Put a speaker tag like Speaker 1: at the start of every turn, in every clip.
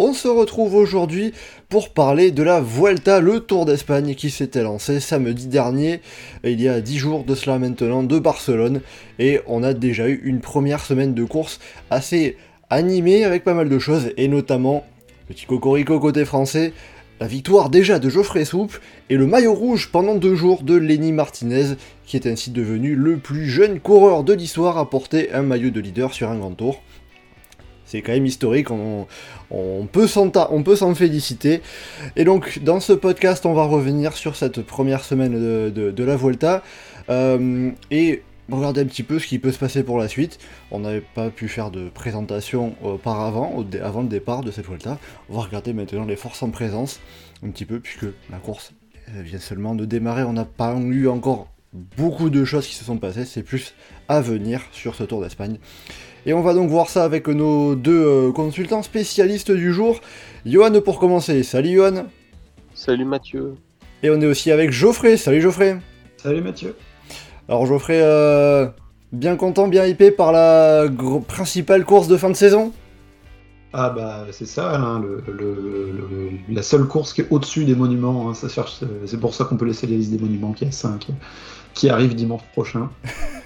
Speaker 1: On se retrouve aujourd'hui pour parler de la Vuelta, le Tour d'Espagne qui s'était lancé samedi dernier, il y a 10 jours de cela maintenant, de Barcelone, et on a déjà eu une première semaine de course assez animée avec pas mal de choses, et notamment, petit cocorico côté français, la victoire déjà de Geoffrey Soupe et le maillot rouge pendant deux jours de Lenny Martinez, qui est ainsi devenu le plus jeune coureur de l'histoire à porter un maillot de leader sur un grand tour. C'est quand même historique, on, peut s'en féliciter. Et donc, dans ce podcast, on va revenir sur cette première semaine de, la Vuelta. Euh, et regarder un petit peu ce qui peut se passer pour la suite. On n'avait pas pu faire de présentation auparavant, avant le départ de cette Vuelta. On va regarder maintenant les forces en présence, un petit peu, puisque la course vient seulement de démarrer. On n'a pas eu encore beaucoup de choses qui se sont passées, c'est plus à venir sur ce Tour d'Espagne. Et on va donc voir ça avec nos deux euh, consultants spécialistes du jour. Johan pour commencer. Salut Johan.
Speaker 2: Salut Mathieu.
Speaker 1: Et on est aussi avec Geoffrey. Salut Geoffrey.
Speaker 3: Salut Mathieu.
Speaker 1: Alors Geoffrey, euh, bien content, bien hypé par la principale course de fin de saison?
Speaker 3: Ah bah c'est ça, hein, la seule course qui est au-dessus des monuments, hein, c'est pour ça qu'on peut laisser les listes des monuments qui est 5, qui arrive dimanche prochain.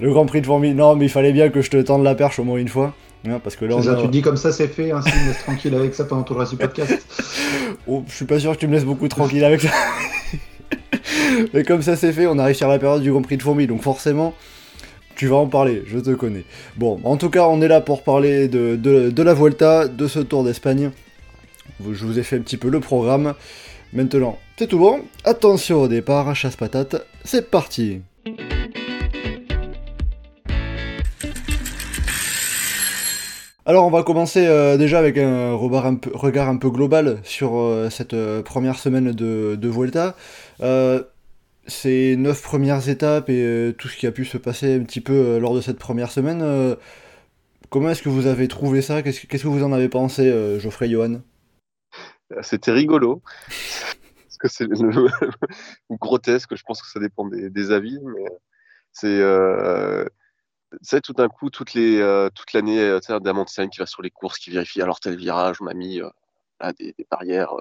Speaker 1: le Grand Prix de Formule. Non, mais il fallait bien que je te tende la perche au moins une fois. Hein, parce que là,
Speaker 3: ça, tu dis comme ça, c'est fait, hein, me laisse tranquille avec ça pendant tout le reste du podcast.
Speaker 1: oh, je suis pas sûr que tu me laisses beaucoup tranquille avec ça. mais comme ça c'est fait, on arrive sur la période du Grand Prix de Fourmi, donc forcément, tu vas en parler, je te connais. Bon, en tout cas, on est là pour parler de, de la Vuelta, de ce Tour d'Espagne. Je vous ai fait un petit peu le programme. Maintenant, c'est tout bon. Attention au départ, chasse patate, c'est parti. Alors on va commencer euh, déjà avec un regard un peu, global sur euh, cette euh, première semaine de, de Vuelta. ces neuf premières étapes et tout ce qui a pu se passer un petit peu lors de cette première semaine, comment est-ce que vous avez trouvé ça? Qu'est-ce que vous en avez pensé, Geoffrey Johan?
Speaker 2: C'était rigolo. Parce que c'est grotesque, je pense que ça dépend des, des avis, mais c'est sais, tout d'un coup, toutes les, euh, toute l'année, euh, tu sais, qui va sur les courses, qui vérifie alors tel virage, on a mis euh, des, barrières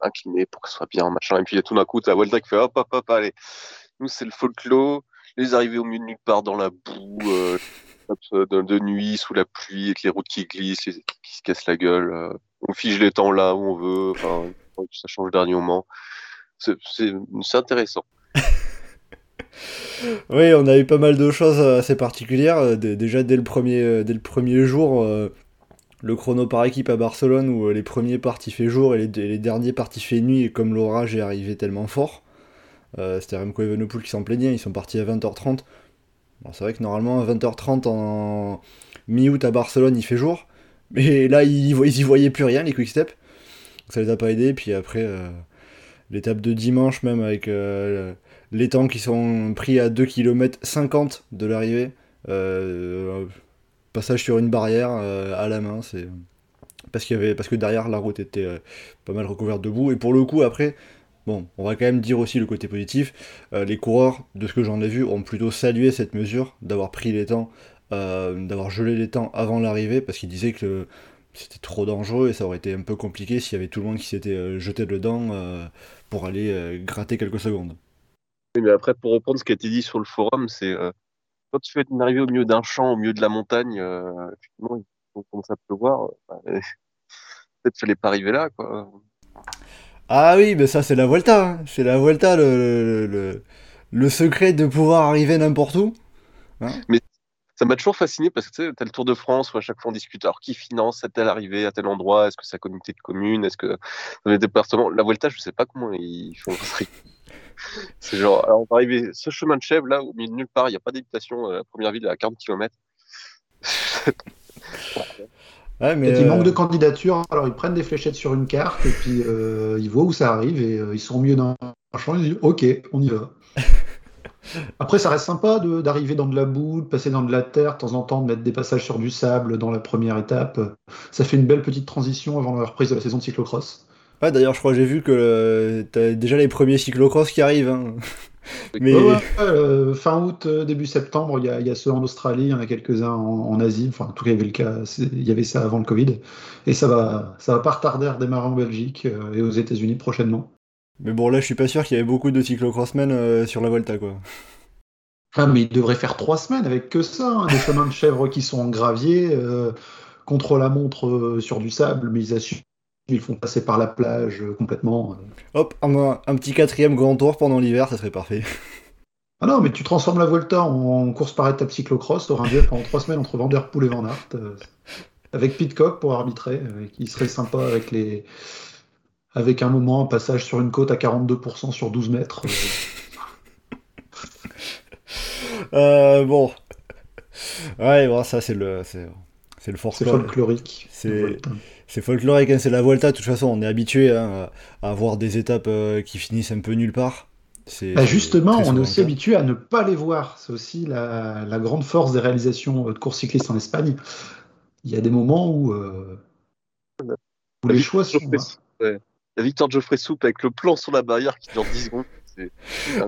Speaker 2: inclinées pour que ce soit bien, machin. Et puis tout d'un coup, tu as Volta qui fait hop, hop, hop, allez. Nous, c'est le folklore, les arrivées au milieu de nulle part dans la boue, de, nuit, sous la pluie, avec les routes qui glissent, qui se cassent la gueule. on fige les temps là où on veut, ça change dernier moment. C'est intéressant.
Speaker 1: Oui, on a eu pas mal de choses assez particulières. Euh, déjà dès le premier, euh, dès le premier jour, euh, le chrono par équipe à Barcelone où les premiers parties fait jour et les, derniers parties fait nuit et comme l'orage est arrivé tellement fort. C'était Remco Evenepoel qui s'en plaignait, ils sont partis à 20h30. c'est vrai que normalement à 20h30 en mi-août à Barcelone il fait jour. Mais là ils, y voyaient plus rien les quick-step. Ça les a pas aidés. Puis après l'étape de dimanche même avec les temps qui sont pris à 2 km 50 de l'arrivée. Euh, passage sur une barrière euh, à la main, c'est parce qu'il y avait parce que derrière la route était euh, pas mal recouverte de boue et pour le coup après bon on va quand même dire aussi le côté positif les coureurs de ce que j'en ai vu ont plutôt salué cette mesure d'avoir pris les temps d'avoir gelé les temps avant l'arrivée parce qu'ils disaient que c'était trop dangereux et ça aurait été un peu compliqué s'il y avait tout le monde qui s'était jeté dedans pour aller gratter quelques secondes
Speaker 2: mais après, pour reprendre ce qui a été dit sur le forum, c'est euh, quand tu fais arriver au milieu d'un champ, au milieu de la montagne, euh, effectivement, il commence à pleuvoir. Euh, peut-être fallait pas arriver là, quoi.
Speaker 1: Ah oui, mais ça, c'est la Volta. Hein. C'est la Volta, le, le, le, secret de pouvoir arriver n'importe où.
Speaker 2: Hein. mais ça m'a toujours fasciné parce que tu sais, as le Tour de France où à chaque fois on discute alors qui finance à tel arrivée à tel endroit, est-ce que c'est la communauté de communes, est-ce que dans les départements. La Volta, je sais pas comment ils font. C'est genre, alors on va arriver, ce chemin de chèvre là, au milieu de nulle part, il n'y a pas d'habitation, euh, la première ville à 40 km.
Speaker 3: ouais, mais il manque euh, de candidatures, alors ils prennent des fléchettes sur une carte et puis euh, ils voient où ça arrive et ils sont mieux dans un champ, ils disent ok, on y va. Après, ça reste sympa de- d'arriver dans de la boue, de passer dans de la terre, de temps en temps, de mettre des passages sur du sable dans la première étape. Ça fait une belle petite transition avant la reprise de la saison de cyclocross.
Speaker 1: Ouais, d'ailleurs, je crois que j'ai vu que euh, t'as déjà les premiers cyclocross qui arrivent. hein. Mais
Speaker 3: Ouais, ouais, ouais, euh, fin août, euh, début septembre, il y a, il y a ceux en Australie, il y en a quelques-uns en, en Asie. Enfin, en tout cas, il y avait le cas, il y avait ça avant le Covid. Et ça va, ça va pas retarder à redémarrer en Belgique euh, et aux États-Unis prochainement.
Speaker 1: Mais bon, là, je suis pas sûr qu'il y avait beaucoup de cyclocrossmen euh, sur la Volta, quoi.
Speaker 3: Ah, mais il devrait faire trois semaines avec que ça. hein, des chemins de chèvre qui sont en gravier, euh, contre la montre euh, sur du sable, mais ils assument. Ils font passer par la plage euh, complètement.
Speaker 1: Hop, un, un petit quatrième grand tour pendant l'hiver, ça serait parfait.
Speaker 3: Ah non, mais tu transformes la Volta en course par étape cyclocross, t'auras un duel pendant trois semaines entre Vanderpool et Van Aert, euh, avec Pitcock pour arbitrer, euh, qui serait sympa avec les, avec un moment, un passage sur une côte à 42% sur 12 mètres. euh.
Speaker 1: Euh, bon. Ouais, bon, ça, c'est le, c'est, c'est le
Speaker 3: C'est folklorique.
Speaker 1: C'est-. C'est folklorique, hein, c'est la Volta. De toute façon, on est habitué hein, à avoir des étapes euh, qui finissent un peu nulle part. C'est,
Speaker 3: Bah, justement, on est aussi habitué à ne pas les voir. C'est aussi la, la grande force des réalisations de courses cyclistes en Espagne. Il y a des moments où, euh, où les choix sont.
Speaker 2: Soupe, ouais. La victoire de Geoffrey Soupe avec le plan sur la barrière qui dure 10 secondes. C'est-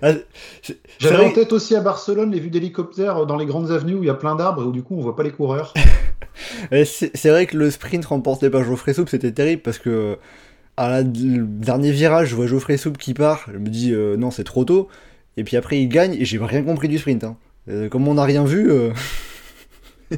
Speaker 1: Ah,
Speaker 3: J'avais en tête aussi à Barcelone les vues d'hélicoptères dans les grandes avenues où il y a plein d'arbres et où du coup on voit pas les coureurs.
Speaker 1: C'est vrai que le sprint remporté par Geoffrey Soupe, c'était terrible parce que à la le dernier virage, je vois Geoffrey Soupe qui part, je me dis euh, non, c'est trop tôt. Et puis après, il gagne et j'ai rien compris du sprint. hein. Euh, comme on n'a rien vu, euh,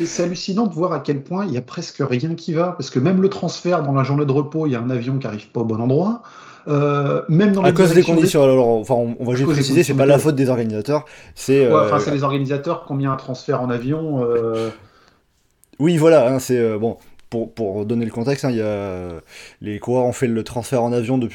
Speaker 3: Et c'est hallucinant de voir à quel point il y a presque rien qui va. Parce que même le transfert dans la journée de repos, il y a un avion qui arrive pas au bon endroit. Euh, même dans
Speaker 1: à cause des conditions. Alors, enfin, on, on va juste préciser, c'est pas la faute des organisateurs. C'est
Speaker 3: Ouais,
Speaker 1: euh,
Speaker 3: enfin, c'est les organisateurs mis un transfert en avion. euh,
Speaker 1: Oui, voilà, hein, c'est euh, bon. Pour, pour donner le contexte, hein, il y a, euh, les coureurs ont fait le transfert en avion de,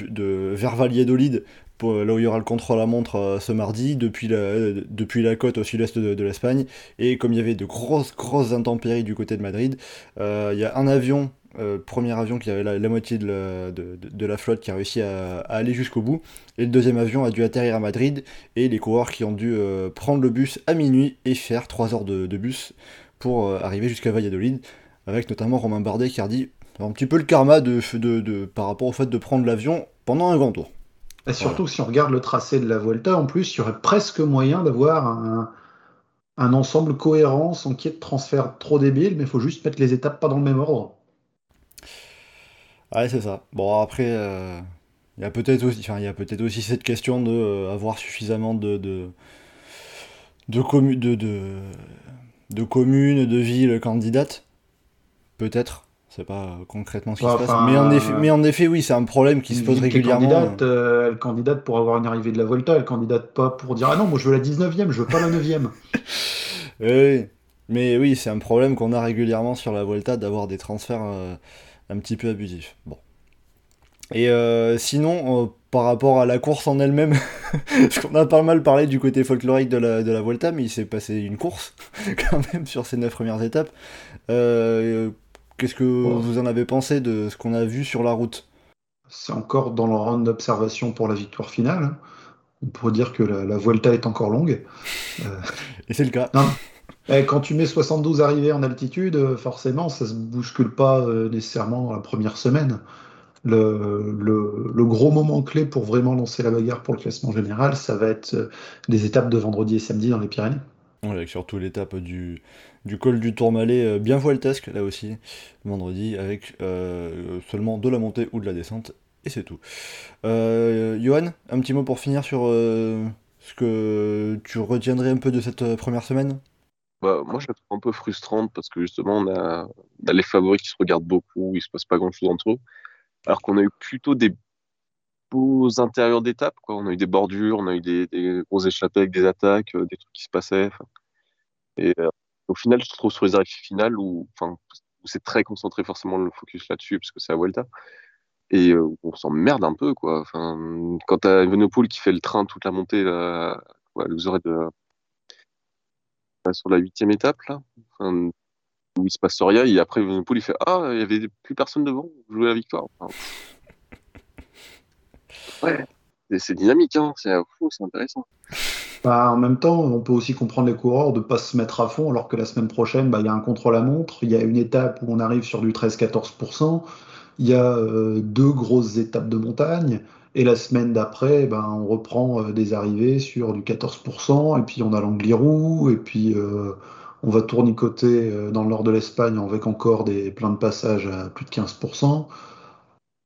Speaker 1: vers Valladolid, pour, là où il y aura le contrôle à montre euh, ce mardi, depuis la, euh, depuis la côte au sud-est de, de l'Espagne. Et comme il y avait de grosses, grosses intempéries du côté de Madrid, euh, il y a un avion, euh, premier avion qui avait la, moitié de la, flotte qui a réussi à, aller jusqu'au bout. Et le deuxième avion a dû atterrir à Madrid. Et les coureurs qui ont dû euh, prendre le bus à minuit et faire 3 heures de, bus pour euh, arriver jusqu'à Valladolid, avec notamment Romain Bardet qui a dit un petit peu le karma de- par rapport au fait de prendre l'avion pendant un grand tour.
Speaker 3: Et surtout, si on regarde le tracé de la Vuelta, en plus, il y aurait presque moyen d'avoir un, un ensemble cohérent sans qu'il y ait de transfert trop débile, mais il faut juste mettre les étapes pas dans le même ordre.
Speaker 1: Ouais, c'est ça. Bon, après, euh, il y a peut-être aussi, enfin, il y a peut-être aussi cette question de euh, avoir suffisamment de de de, commu- de, de, de communes, de villes candidates. Peut-être. C'est pas euh, concrètement ce qui se passe.
Speaker 3: enfin,
Speaker 1: Mais en, effet,
Speaker 3: euh,
Speaker 1: mais en effet, oui, c'est un problème qui se pose régulièrement.
Speaker 3: Candidate, euh, elle candidate pour avoir une arrivée de la Volta, elle candidate pas pour dire Ah non, moi je veux la 19e, je veux pas la 9e.
Speaker 1: Oui, mais oui, c'est un problème qu'on a régulièrement sur la Volta d'avoir des transferts un petit peu abusifs. Bon. Et euh, sinon, euh, par rapport à la course en elle-même, parce qu'on a pas mal parlé du côté folklorique de la, de la Volta, mais il s'est passé une course quand même sur ces neuf premières étapes. Euh, Qu'est-ce que vous en avez pensé de ce qu'on a vu sur la route?
Speaker 3: C'est encore dans le round d'observation pour la victoire finale. On pourrait dire que la, la Vuelta est encore longue.
Speaker 1: Et c'est le cas.
Speaker 3: Et quand tu mets 72 arrivées en altitude, euh, forcément, ça se bouscule pas euh, nécessairement la première semaine. Le, gros moment clé pour vraiment lancer la bagarre pour le classement général, ça va être euh, les étapes de vendredi et samedi dans les Pyrénées.
Speaker 1: Avec surtout l'étape du, col du Tourmalet, bien voiltesque là aussi, vendredi, avec seulement de la montée ou de la descente, et c'est tout. Johan, un petit mot pour finir sur ce que tu retiendrais un peu de cette première semaine?
Speaker 2: Bah, moi, je la trouve un peu frustrante parce que justement, on a, a les favoris qui se regardent beaucoup, il se passe pas grand-chose entre eux. Alors qu'on a eu plutôt des beaux intérieurs d'étapes, quoi. On a eu des bordures, on a eu des, gros échappées avec des attaques, euh, des trucs qui se passaient. Et euh, au final, je trouve sur les arrivées finales où, c'est très concentré forcément le focus là-dessus parce que c'est à Vuelta. Et euh, on s'emmerde un peu, quoi. Quand t'as Evenepoel qui fait le train toute la montée, vous aurez de, sur la huitième étape, là, enfin, où il se passe rien, et après Evenepoel il fait Ah, il y avait plus personne devant, jouer la victoire. Enfin, ouais, c'est dynamique, hein, c'est fou, c'est intéressant.
Speaker 3: Bah, en même temps, on peut aussi comprendre les coureurs de ne pas se mettre à fond, alors que la semaine prochaine, bah, il y a un contre-la-montre, il y a une étape où on arrive sur du 13-14%, il y a euh, deux grosses étapes de montagne, et la semaine d'après, ben, on reprend euh, des arrivées sur du 14%, et puis on a l'Angliru, et puis euh, on va tournicoter euh, dans le nord de l'Espagne avec encore des, plein de passages à plus de 15%,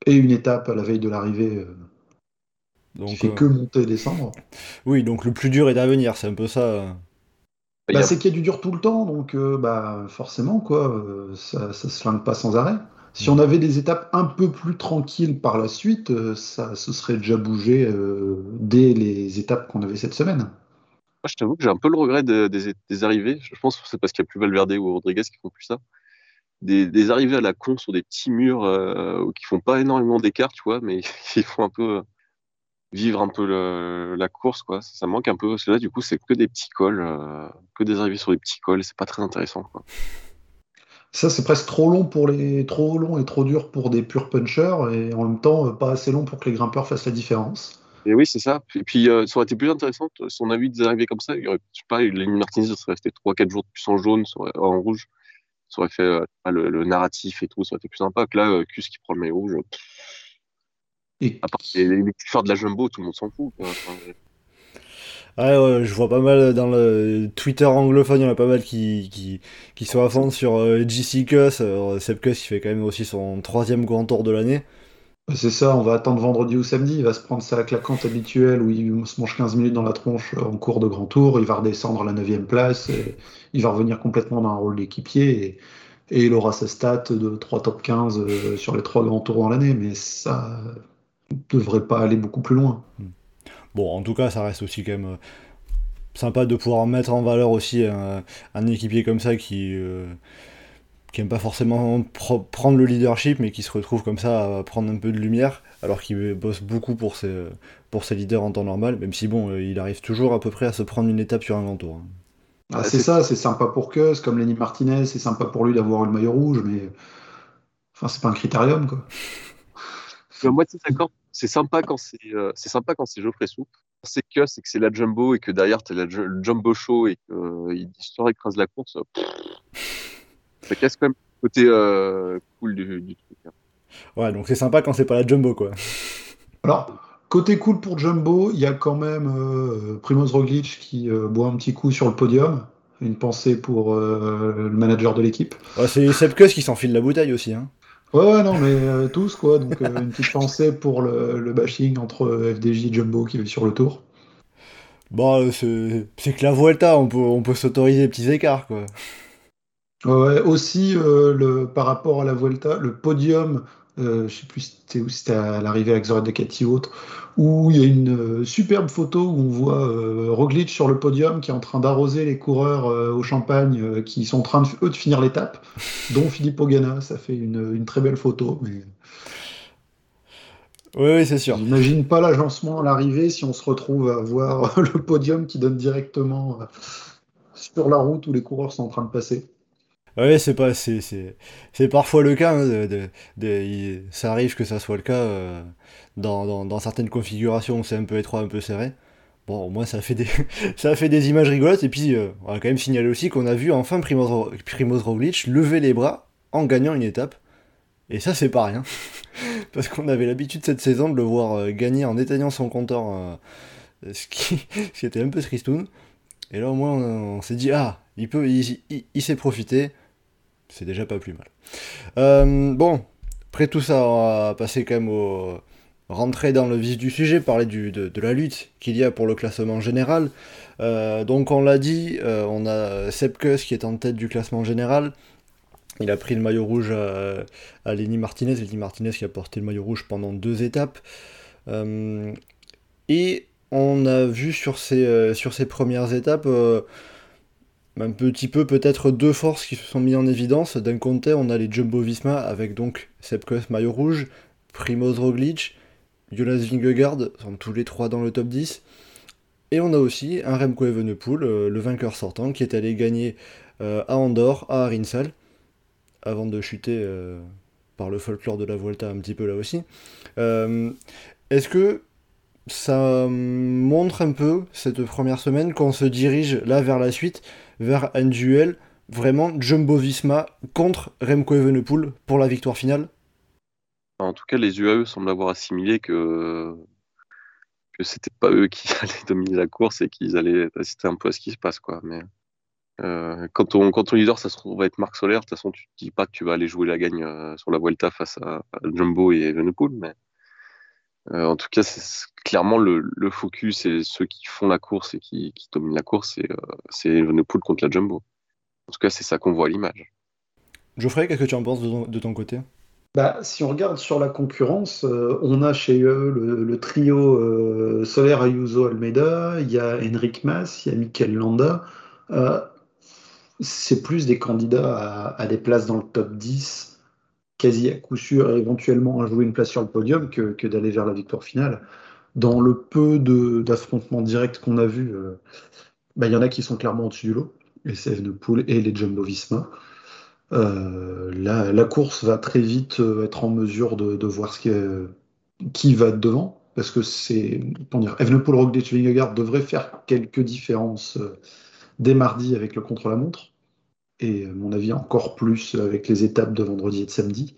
Speaker 3: et une étape à la veille de l'arrivée qui fait
Speaker 1: euh,
Speaker 3: que monter et descendre.
Speaker 1: oui, donc le plus dur est à venir, c'est un peu ça.
Speaker 3: Bah,
Speaker 2: a-
Speaker 3: c'est qu'il y a du dur tout le temps, donc euh, bah, forcément, quoi, ça, ça se flingue pas sans arrêt. Si on avait des étapes un peu plus tranquilles par la suite, euh, ça se serait déjà bougé euh, dès les étapes qu'on avait cette semaine.
Speaker 2: Moi, je t'avoue que j'ai un peu le regret de- des, arrivées. Je pense que c'est parce qu'il n'y a plus Valverde ou Rodriguez qui font plus ça. Des, arrivées à la con sur des petits murs euh, qui font pas énormément d'écart, tu vois, mais il faut un peu euh, vivre un peu la course, quoi. Ça, ça manque un peu. Parce que là, du coup, c'est que des petits cols, que des arrivées sur des petits cols. C'est pas très intéressant, quoi.
Speaker 3: Ça, c'est presque trop long pour les, trop long et trop dur pour des purs punchers, et en même temps, euh, pas assez long pour que les grimpeurs fassent la différence.
Speaker 2: Et oui, c'est ça. Et puis, euh, ça aurait été plus intéressant si on avait eu des arrivées comme ça. Il y aurait, je sais pas, Lenny Martinez serait resté 3-4 jours de plus en jaune, aurait- en rouge. Ça aurait fait euh, le, le narratif et tout, ça aurait été plus sympa. Que là, euh, Cus qui prend le maillot rouge,
Speaker 3: Et
Speaker 2: à part les, les, les de la jumbo, tout le monde s'en fout. quoi. Enfin,
Speaker 1: Ouais, ouais, je vois pas mal dans le Twitter anglophone, il y en a pas mal qui, qui, qui sont à fond sur euh, JC Cuss. Seb Cuss qui fait quand même aussi son troisième grand tour de l'année.
Speaker 3: bah, c'est ça, on va attendre vendredi ou samedi, il va se prendre sa claquante habituelle où il se mange 15 minutes dans la tronche en cours de grand tour, il va redescendre à la 9 place, et il va revenir complètement dans un rôle d'équipier, et, et il aura sa stat de 3 top 15 euh, sur les trois grands tours dans l'année, mais ça devrait pas aller beaucoup plus loin.
Speaker 1: Bon, en tout cas, ça reste aussi quand même euh, sympa de pouvoir mettre en valeur aussi un, un équipier comme ça qui, euh, qui aime pas forcément prendre le leadership, mais qui se retrouve comme ça à prendre un peu de lumière, alors qu'il bosse beaucoup pour ses, pour ses leaders en temps normal, même si bon, euh, il arrive toujours à peu près à se prendre une étape sur un grand tour. hein.
Speaker 3: Ah, c'est ça, c'est sympa pour Cus, comme Lenny Martinez, c'est sympa pour lui d'avoir eu le maillot rouge, mais enfin, c'est pas un critérium, quoi.
Speaker 2: Je suis à moitié d'accord. C'est sympa quand c'est euh, c'est sympa quand c'est Geoffrey Soupe. C'est que c'est que c'est la jumbo et que derrière t'as la le jumbo show et que euh, il l'histoire écrase la course. pff, ça casse quand même le côté euh, cool du, du truc. hein.
Speaker 1: Ouais, donc c'est sympa quand c'est pas la jumbo, quoi.
Speaker 3: Alors, côté cool pour Jumbo, il y a quand même euh, Primoz Roglic qui euh, boit un petit coup sur le podium. Une pensée pour euh, le manager de l'équipe.
Speaker 1: Ouais, c'est Seb Kuss qui s'enfile la bouteille aussi, hein.
Speaker 3: Ouais, ouais, non, mais euh, tous, quoi. Donc, euh, une petite pensée pour le, le bashing entre euh, FDJ et Jumbo qui est sur le tour.
Speaker 1: Bon, euh, c'est c'est que la Vuelta, on peut, on peut s'autoriser des petits écarts, quoi.
Speaker 3: Ouais, ouais, aussi, euh, le, par rapport à la Vuelta, le podium, je sais plus si c'était où, si c'était à l'arrivée avec Zoran Decati ou autre, où il y a une euh, superbe photo où on voit euh, Roglic sur le podium qui est en train d'arroser les coureurs euh, au champagne euh, qui sont en train, de, eux, de finir l'étape, dont Philippe Ogana. Ça fait une, une très belle photo, mais
Speaker 1: Oui, oui, c'est sûr.
Speaker 3: j'imagine pas l'agencement à l'arrivée si on se retrouve à voir le podium qui donne directement sur la route où les coureurs sont en train de passer.
Speaker 1: Ouais, c'est pas, c'est, c'est, c'est parfois le cas. hein, de- ça arrive que ça soit le cas euh, dans, dans, dans certaines configurations c'est un peu étroit, un peu serré. Bon, au moins ça fait des, ça fait des images rigolotes. Et puis, euh, on va quand même signaler aussi qu'on a vu enfin Primoz, Primoz Roglic lever les bras en gagnant une étape. Et ça, c'est pas rien. Parce qu'on avait l'habitude cette saison de le voir euh, gagner en éteignant son compteur, ce, qui, ce qui était un peu tristoun. Et là, au moins, on, s'est dit, ah, il peut, il, il- il s'est profité. C'est déjà pas plus mal. Euh, bon, après tout ça, on va passer quand même au. rentrer dans le vif du sujet, parler de, la lutte qu'il y a pour le classement général. Euh, donc, on l'a dit, euh, on a Sepkus qui est en tête du classement général. Il a pris le maillot rouge à, à Lenny Martinez. Lenny Martinez qui a porté le maillot rouge pendant deux étapes. Et on a vu sur ces, sur ces premières étapes un petit peu peut-être deux forces qui se sont mises en évidence. D'un côté, on a les Jumbo Visma avec donc Sepkus maillot rouge, Primoz Roglic, Jonas Vingegaard sont tous les trois dans le top 10. Et on a aussi un Remco Evenepoel, euh, le vainqueur sortant, qui est allé gagner euh, à Andorre, à Arinsal, avant de chuter euh, par le folklore de la Vuelta un petit peu là aussi. Est-ce que ça montre un peu, cette première semaine, qu'on se dirige là vers la suite, vers un duel vraiment Jumbo Visma contre Remco Evenepoel pour la victoire finale
Speaker 2: En tout cas, les UAE semblent avoir assimilé que que c'était pas eux qui allaient dominer la course et qu'ils allaient assister un peu à ce qui se passe quoi. Mais euh, quand, ton, quand ton leader ça se trouve être Marc Solaire, de toute façon tu te dis pas que tu vas aller jouer la gagne euh, sur la Vuelta face à, Jumbo et Evenepoel, mais euh, en tout cas c'est clairement le, le, focus et ceux qui font la course et qui, qui dominent la course, c'est Evenepoel contre la Jumbo. En tout cas, c'est ça qu'on voit à l'image.
Speaker 1: Geoffrey, qu'est-ce que tu en penses de ton, côté?
Speaker 3: Bah, si on regarde sur la concurrence, euh, on a chez eux le, trio euh, Soler Ayuso Almeida, il y a Henrik Mas, il y a Mikel Landa. Euh, c'est plus des candidats à, des places dans le top 10, quasi à coup sûr, éventuellement à jouer une place sur le podium, que, d'aller vers la victoire finale. Dans le peu d'affrontements directs qu'on a vus, bah, il y en a qui sont clairement au-dessus du lot CF de et les Jumbo Visma. Euh, la, course va très vite euh, être en mesure de, voir ce qui va devant, parce que c'est, comment dire, Evenepoel, Roglic, devrait faire quelques différences euh, dès mardi avec le contre-la-montre, et à mon avis encore plus avec les étapes de vendredi et de samedi.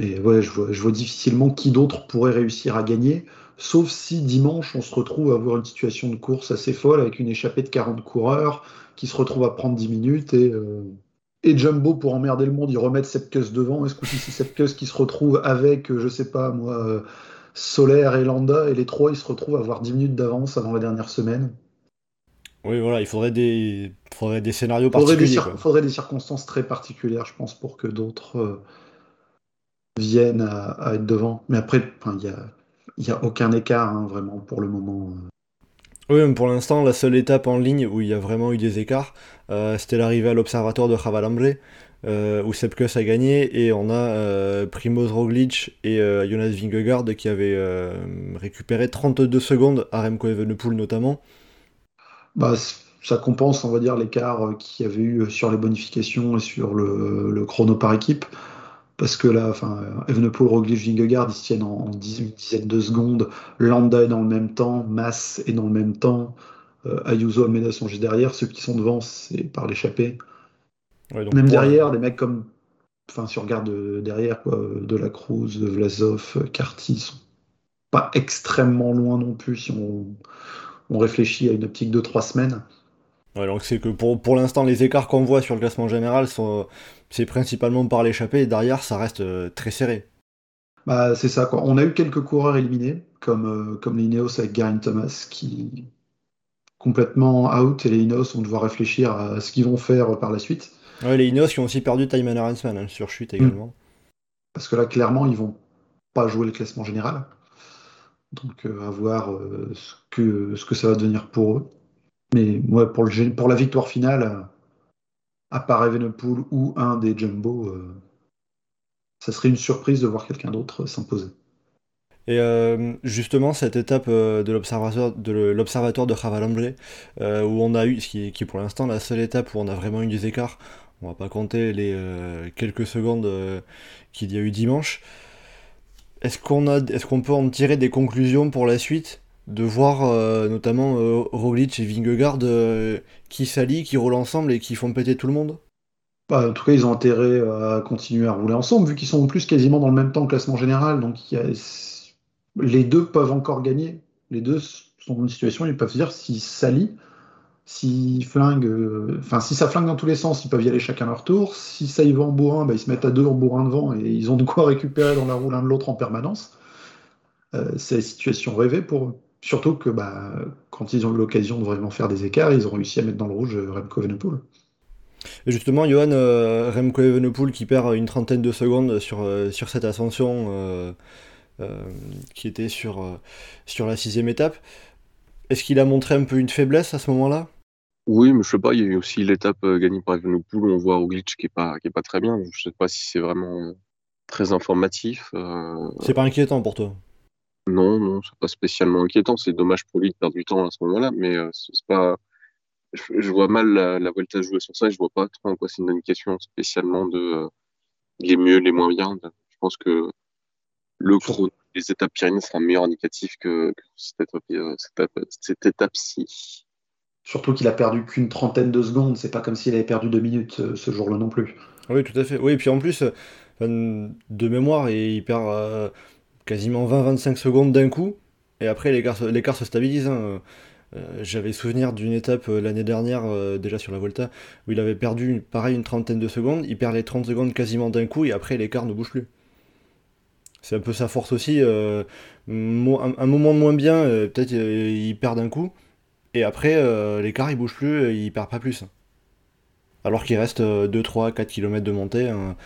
Speaker 3: Et ouais, je vois, difficilement qui d'autre pourrait réussir à gagner, sauf si dimanche on se retrouve à avoir une situation de course assez folle avec une échappée de 40 coureurs, qui se retrouve à prendre 10 minutes et, euh, et Jumbo pour emmerder le monde, ils remettent Sepkus devant. Est-ce que c'est Sepkus qui se retrouve avec, euh, je sais pas moi, euh, Solaire et Landa et les trois ils se retrouvent à avoir 10 minutes d'avance avant la dernière semaine?
Speaker 1: Oui, voilà, il faudrait des, faudrait des scénarios particuliers.
Speaker 3: Il faudrait des circonstances très particulières, je pense, pour que d'autres viennent à, être devant. Mais après, il n'y a, y a aucun écart hein, vraiment pour le moment.
Speaker 1: Oui, mais pour l'instant, la seule étape en ligne où il y a vraiment eu des écarts, euh, c'était l'arrivée à l'Observatoire de Javalambre, euh, où Sepkus a gagné, et on a euh, Primoz Roglic et Jonas Vingegaard qui avaient récupéré 32 secondes à Remco Evenepoel notamment.
Speaker 3: Bah, ça compense, on va dire, l'écart qu'il y avait eu sur les bonifications et sur le chrono par équipe parce que là, enfin, Evenepoel, Roglic, Vingegaard, ils se tiennent en, une dizaine de secondes. Landa est dans le même temps, Mass est dans le même temps, euh, Ayuso, Almeida sont juste derrière. Ceux qui sont devant, c'est par l'échappée. Même derrière, des mecs comme, enfin, si on regarde derrière, quoi, De la Cruz, Vlasov, Carty, sont pas extrêmement loin non plus si on, on réfléchit à une optique de trois semaines.
Speaker 1: Ouais, donc c'est que pour, pour l'instant, les écarts qu'on voit sur le classement général sont c'est principalement par l'échappée et derrière ça reste euh, très serré.
Speaker 3: Bah, c'est ça. Quoi. On a eu quelques coureurs éliminés, comme, euh, comme l'Ineos avec Garen Thomas, qui complètement out, et les Ineos, on doit réfléchir à ce qu'ils vont faire par la suite.
Speaker 1: Ouais, les Ineos qui ont aussi perdu Time Arensman hein, sur chute également.
Speaker 3: Parce que là, clairement, ils vont pas jouer le classement général. Donc, euh, à voir ce, que, ce que ça va devenir pour eux. Mais ouais, pour, le, pour la victoire finale, à part Evenepoel ou un des Jumbo, euh, ça serait une surprise de voir quelqu'un d'autre s'imposer.
Speaker 1: Et euh, justement, cette étape euh, de l'observatoire de Javalambre, où on a eu, ce qui est, pour l'instant la seule étape où on a vraiment eu des écarts, on va pas compter les quelques secondes qu'il y a eu dimanche. Est-ce qu'on a, est-ce qu'on peut en tirer des conclusions pour la suite? De voir euh, notamment euh, Roglic et Vingegaard euh, qui s'allient, qui roulent ensemble et qui font péter tout le monde?
Speaker 3: Bah, En tout cas, ils ont intérêt à continuer à rouler ensemble, vu qu'ils sont en plus quasiment dans le même temps au classement général. Donc les deux peuvent encore gagner. Les deux sont dans une situation ils peuvent se dire s'ils s'allient, s'ils flinguent, enfin si ça flingue dans tous les sens, ils peuvent y aller chacun leur tour. Si ça y va en bourrin, bah, ils se mettent à deux en bourrin devant et ils ont de quoi récupérer dans la roue l'un de l'autre en permanence. c'est la situation rêvée pour eux. Surtout que bah, quand ils ont eu l'occasion de vraiment faire des écarts, ils ont réussi à mettre dans le rouge euh, Remco Evenepoel.
Speaker 1: justement, Johan, euh, Remco Evenepoel qui perd une trentaine de secondes sur, euh, sur cette ascension qui était sur, sur la sixième étape. Est-ce qu'il a montré un peu une faiblesse à ce moment-là?
Speaker 2: Oui, mais je sais pas, il y a eu aussi l'étape gagnée par Evenepoel on voit Roglic qui est pas, qui est pas très bien. Je sais pas si c'est vraiment très informatif.
Speaker 1: C'est pas inquiétant pour toi?
Speaker 2: Non, non, c'est pas spécialement inquiétant. C'est dommage pour lui de perdre du temps à ce moment-là, mais euh, c'est pas. Je, vois mal la, la Volta jouer sur ça et je vois pas trop en quoi c'est une indication spécialement de euh, les mieux, les moins bien. Je pense que le chrono les étapes Pyrénées sera un meilleur indicatif que, que cette étape- euh, cette étape- cette étape-ci.
Speaker 3: Surtout qu'il a perdu qu'une trentaine de secondes, c'est pas comme s'il avait perdu deux minutes euh, ce jour-là non plus.
Speaker 1: Oui, tout à fait. Oui, et puis en plus, euh, de mémoire, il perd euh, quasiment 20-25 secondes d'un coup, et après l'écart se- stabilise. hein. J'avais souvenir d'une étape l'année dernière, déjà sur la Volta, où il avait perdu pareil une trentaine de secondes, il perd les 30 secondes quasiment d'un coup, et après l'écart ne bouge plus. C'est un peu sa force aussi. un, un moment moins bien, peut-être il perd d'un coup, et après euh, l'écart il bouge plus, euh, il perd pas plus. Alors qu'il reste euh, 2, 3, 4 km de montée. hein.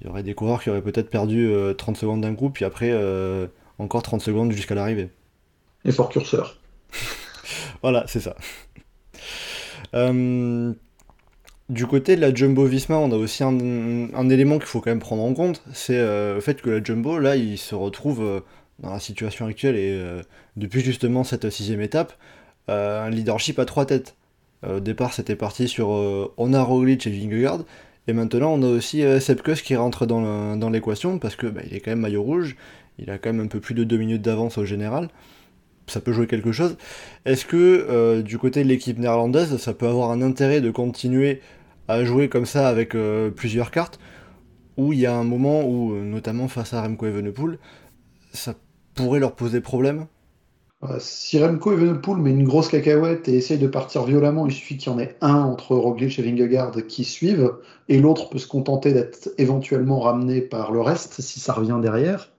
Speaker 1: Il y aurait des coureurs qui auraient peut-être perdu euh, 30 secondes d'un coup, puis après euh, encore 30 secondes jusqu'à l'arrivée.
Speaker 3: Effort curseur.
Speaker 1: Voilà, c'est ça. Euh, du côté de la Jumbo Visma, on a aussi un, un élément qu'il faut quand même prendre en compte, c'est euh, le fait que la Jumbo, là, il se retrouve euh, dans la situation actuelle et euh, depuis justement cette sixième étape, euh, un leadership à trois têtes. Euh, au départ, c'était parti sur euh, on a Roglic et Vingegaard, et maintenant on a aussi euh, Sepkus qui rentre dans l'équation parce que bah, il est quand même maillot rouge, il a quand même un peu plus de deux minutes d'avance au général. Ça peut jouer quelque chose. Est-ce que euh, du côté de l'équipe néerlandaise, ça peut avoir un intérêt de continuer à jouer comme ça avec euh, plusieurs cartes, où il y a un moment où, euh, notamment face à Remco Evenepoel, ça pourrait leur poser problème?
Speaker 3: Euh, Si Remco Evenepoel met une grosse cacahuète et essaye de partir violemment, il suffit qu'il y en ait un entre Roglic et Vingegaard qui suivent, et l'autre peut se contenter d'être éventuellement ramené par le reste si ça revient derrière,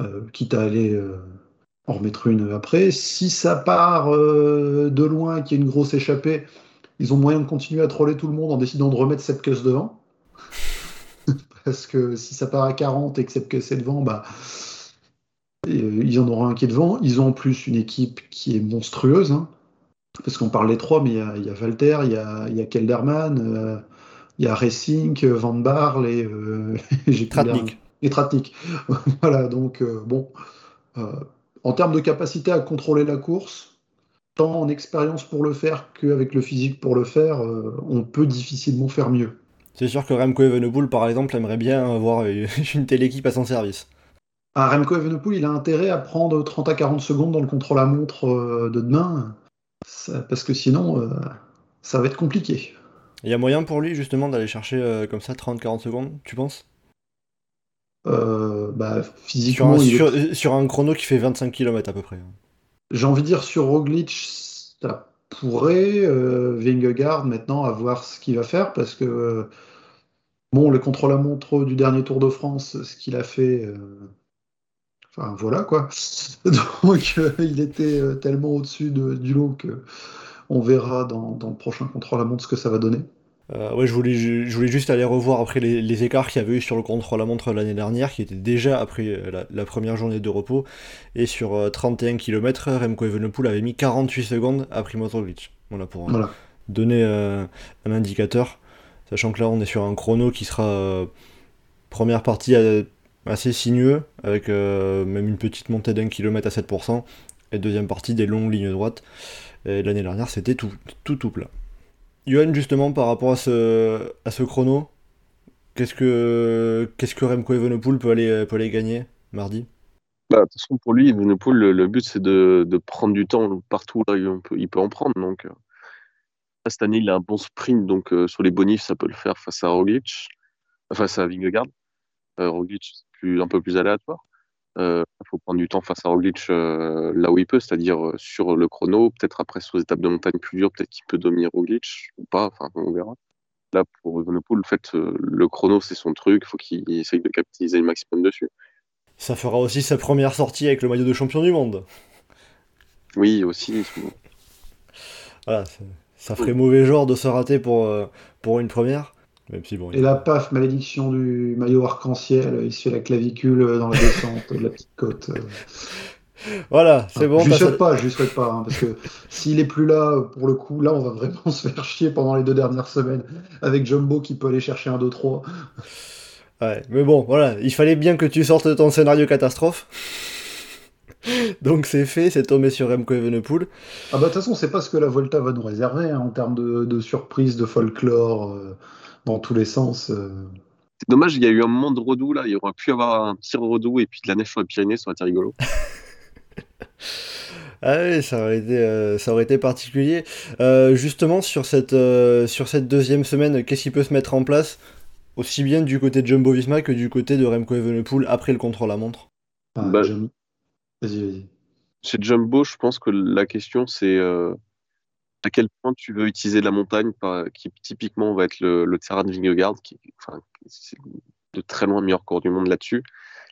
Speaker 3: euh, quitte à aller euh, en remettre une après. Si ça part euh, de loin et qu'il y a une grosse échappée, ils ont moyen de continuer à troller tout le monde en décidant de remettre Sepkus devant. Parce que si ça part à 40 et que Sepkus est devant, bah, euh, ils en auront un qui est devant. Ils ont en plus une équipe qui est monstrueuse. hein. parce qu'on parle des trois, mais il y a, il y a Walter, il y a, il y a Kelderman, euh, il y a Racing, euh, Van Barle et euh,
Speaker 1: Tratnik.
Speaker 3: et Tratnik. voilà, donc euh, bon. euh, en termes de capacité à contrôler la course, tant en expérience pour le faire qu'avec le physique pour le faire, euh, on peut difficilement faire mieux.
Speaker 1: C'est sûr que Remco Evenepoel, par exemple, aimerait bien avoir une telle équipe à son service.
Speaker 3: Ah, Remco Evenepoel, il a intérêt à prendre 30 à 40 secondes dans le contre-la-montre euh, de demain, parce que sinon, euh, ça va être compliqué.
Speaker 1: Il y a moyen pour lui, justement, d'aller chercher euh, comme ça 30-40 secondes, tu penses?
Speaker 3: Euh, bah,
Speaker 1: sur
Speaker 3: physiquement,
Speaker 1: un,
Speaker 3: il est-
Speaker 1: sur, sur un chrono qui fait 25 km à peu près.
Speaker 3: j'ai envie de dire sur Roglic, ça pourrait. euh, Vingegaard, maintenant, à voir ce qu'il va faire, parce que, euh, bon, le contre-la-montre du dernier Tour de France, ce qu'il a fait. euh, Enfin, voilà quoi. Donc, euh, il était euh, tellement au-dessus de- du lot que on verra dans, dans le prochain contre-la-montre ce que ça va donner.
Speaker 1: Euh, ouais, je voulais, je voulais juste aller revoir après les, les écarts qu'il y avait eu sur le contre-la-montre l'année dernière, qui était déjà après euh, la, la première journée de repos. Et sur euh, 31 km, Remco Evenepoel avait mis 48 secondes à Primoz Roglic. Voilà, pour
Speaker 3: Voilà.
Speaker 1: donner euh, un indicateur. Sachant que là, on est sur un chrono qui sera première partie euh, assez sinueux, avec euh, même une petite montée d'un kilomètre à 7%, et deuxième partie des longues lignes droites. Et l'année dernière, c'était tout, tout, tout plat. Johan, justement, par rapport à ce, à ce chrono, qu'est-ce que, qu'est-ce que Remco Evenepoel peut aller, peut aller gagner mardi?
Speaker 2: Bah, de toute façon, pour lui, Evenepoel, le, but, c'est de, de prendre du temps partout là on peut, il peut en prendre. Donc, euh, cette année, il a un bon sprint, donc euh, sur les bonifs, ça peut le faire face à Roglic, face à Vingegaard. Euh, Roglic, plus, un peu plus aléatoire. Il faut prendre du temps face à Roglic euh, là où il peut, c'est-à-dire euh, sur le chrono. Peut-être après, sur les étapes de montagne plus dures, peut-être qu'il peut dominer Roglic ou pas, enfin, on verra. Là, pour Evenepoel, le fait, euh, le chrono, c'est son truc, il faut qu'il essaye de capitaliser le maximum dessus.
Speaker 1: Ça fera aussi sa première sortie avec le maillot de champion du monde.
Speaker 2: Oui, aussi.
Speaker 1: Voilà, ça, ferait mauvais genre de se rater pour, euh, pour une première. Même si bon,
Speaker 3: Et la paf, malédiction du maillot arc-en-ciel, il se fait la clavicule dans la descente de la petite côte.
Speaker 1: Voilà, c'est bon.
Speaker 3: je lui souhaite
Speaker 1: ça-
Speaker 3: pas, je lui souhaite pas, hein, parce que s'il est plus là, pour le coup, là, on va vraiment se faire chier pendant les deux dernières semaines avec Jumbo qui peut aller chercher un 2-3.
Speaker 1: Ouais, mais bon, voilà, il fallait bien que tu sortes de ton scénario catastrophe. Donc c'est fait, c'est tombé sur Remco Evenepoel.
Speaker 3: Ah bah de toute façon, c'est pas ce que la Volta va nous réserver hein, en termes de, de surprise, de folklore, euh, dans tous les sens. euh.
Speaker 2: C'est dommage, il y a eu un moment de redoux là. Il aurait pu avoir un petit redoux et puis de la neige sur les Pyrénées, ça aurait été rigolo.
Speaker 1: Ah oui, ça aurait été, euh, ça aurait été particulier. Euh, justement, sur cette, euh, sur cette deuxième semaine, qu'est-ce qui peut se mettre en place aussi bien du côté de Jumbo Visma que du côté de Remco Evenepoel après le contre-la-montre
Speaker 3: Ah,
Speaker 2: Bah,
Speaker 3: j'aime- Vas-y, vas-y.
Speaker 2: Chez Jumbo, je pense que la question c'est euh, à quel point tu veux utiliser la montagne, qui typiquement va être le, terrain de Vingegaard, qui enfin, c'est de très loin le meilleur cours du monde là-dessus.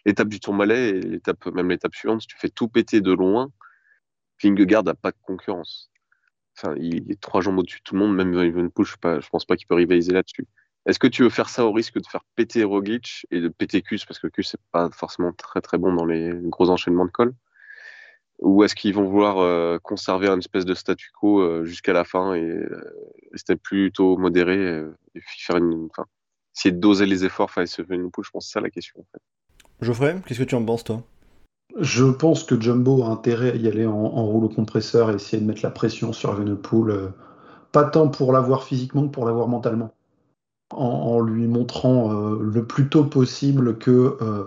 Speaker 2: L'étape du Tourmalet et même l'étape suivante, si tu fais tout péter de loin, Vingegaard n'a pas de concurrence. Il est trois jambes au-dessus de tout le monde, même Evenepoel, je, je pense pas qu'il peut rivaliser là-dessus. Est-ce que tu veux faire ça au risque de faire péter Roglic et de péter Kus, parce que Kus c'est pas forcément très très bon dans les gros enchaînements de col ou est-ce qu'ils vont vouloir euh, conserver un espèce de statu quo euh, jusqu'à la fin et euh, rester plutôt modéré euh, et faire une, enfin, essayer de doser les efforts face à Evenepoel, je pense que c'est ça la question. En fait.
Speaker 1: Geoffrey, qu'est-ce que tu en penses toi?
Speaker 3: Je pense que Jumbo a intérêt à y aller en, en rouleau compresseur et essayer de mettre la pression sur Evenepoel, euh, pas tant pour l'avoir physiquement que pour l'avoir mentalement, en, en lui montrant euh, le plus tôt possible que euh,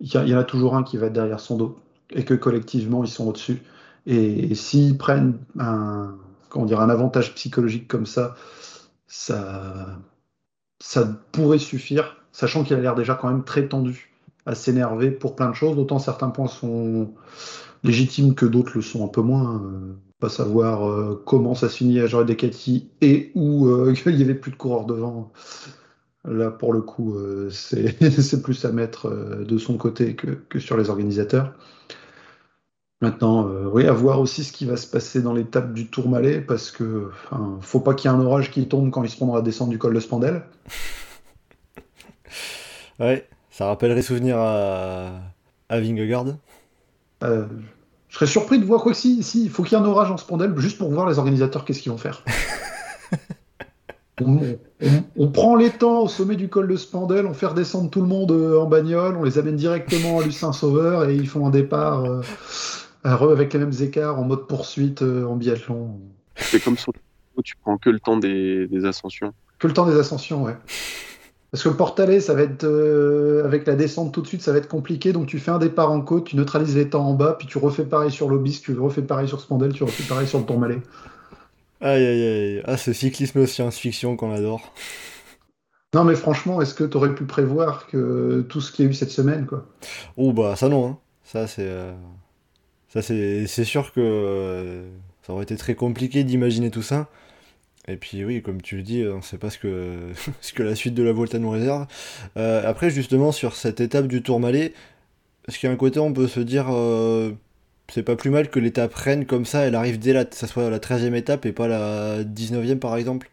Speaker 3: il y, a- il y en a toujours un qui va être derrière son dos et que collectivement ils sont au-dessus. Et, s'ils prennent un, comment dire, un avantage psychologique comme ça, ça, pourrait suffire, sachant qu'il a l'air déjà quand même très tendu à s'énerver pour plein de choses, d'autant certains points sont légitimes que d'autres le sont un peu moins. euh, pas savoir euh, comment ça se finit à Jorge Decati et où euh, il y avait plus de coureurs devant. Là, pour le coup, euh, c'est plus à mettre euh, de son côté que, que sur les organisateurs. Maintenant, euh, oui, à voir aussi ce qui va se passer dans l'étape du Tourmalet, parce que enfin, faut pas qu'il y ait un orage qui tombe quand ils seront dans la descente du col de Spandel.
Speaker 1: Ouais, ça rappellerait souvenir à, à Vingegaard.
Speaker 3: Je serais surpris de voir quoi que si, si, il faut qu'il y ait un orage en Spandel, juste pour voir les organisateurs qu'est-ce qu'ils vont faire. on, on- on prend les temps au sommet du col de Spandel, on fait redescendre tout le monde euh, en bagnole, on les amène directement à Lucin Sauveur et ils font un départ euh, avec les mêmes écarts en mode poursuite euh, en biathlon.
Speaker 2: C'est comme sur le tu prends que le temps des, des ascensions.
Speaker 3: Que le temps des ascensions, ouais. Parce que le Portalet, ça va être euh, avec la descente tout de suite, ça va être compliqué. Donc tu fais un départ en côte, tu neutralises les temps en bas, puis tu refais pareil sur l'Obis, tu refais pareil sur Spandel, tu refais pareil sur le Tourmalet.
Speaker 1: Aïe aïe aïe, ah ce cyclisme science-fiction qu'on adore.
Speaker 3: Non, mais franchement, est-ce que tu aurais pu prévoir que tout ce qu'il y a eu cette semaine, quoi?
Speaker 1: Oh bah ça non, hein. ça c'est euh, ça c'est c'est sûr que euh, ça aurait été très compliqué d'imaginer tout ça. Et puis oui, comme tu le dis, on sait pas ce que ce que la suite de la Volta nous réserve. Euh, après justement sur cette étape du Tourmalet, est-ce qu'il y a un côté on peut se dire c'est pas plus mal que l'étape reine comme ça, elle arrive dès la ça soit la 13e étape et pas la 19e par exemple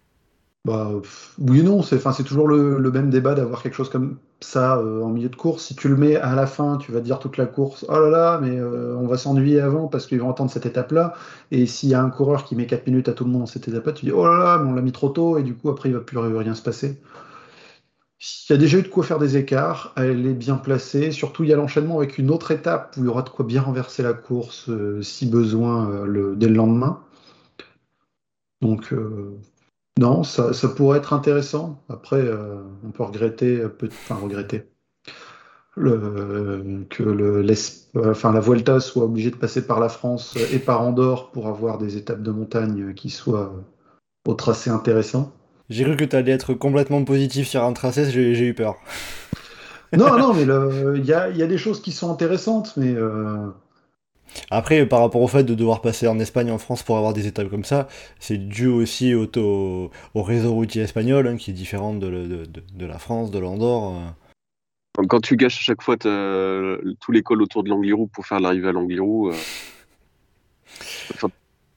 Speaker 3: Bah, oui et non, c'est toujours le, le même débat d'avoir quelque chose comme ça euh, en milieu de course. Si tu le mets à la fin, tu vas dire toute la course, oh là là, mais euh, on va s'ennuyer avant parce qu'ils vont attendre cette étape-là. Et s'il y a un coureur qui met 4 minutes à tout le monde dans cette étape-là, tu dis, oh là là, mais on l'a mis trop tôt, et du coup, après, il va plus rien se passer. Il y a déjà eu de quoi faire des écarts, elle est bien placée, surtout il y a l'enchaînement avec une autre étape où il y aura de quoi bien renverser la course euh, si besoin euh, dès le lendemain. Donc, euh, non, ça, pourrait être intéressant. Après, on peut regretter, enfin regretter, que la Vuelta soit obligée de passer par la France et par Andorre pour avoir des étapes de montagne qui soient au tracé intéressant.
Speaker 1: J'ai cru que t'allais être complètement positif sur un tracé, j'ai eu peur.
Speaker 3: Non, non, mais il y a, il y a des choses qui sont intéressantes, mais euh,
Speaker 1: Après, par rapport au fait de devoir passer en Espagne, en France pour avoir des étapes comme ça, c'est dû aussi au, au, au réseau routier espagnol, hein, qui est différent de, le- de, de- de la France, de l'Andorre. euh.
Speaker 2: Quand tu gâches à chaque fois les cols autour de l'Angliru pour faire l'arrivée à l'Angliru, euh, enfin,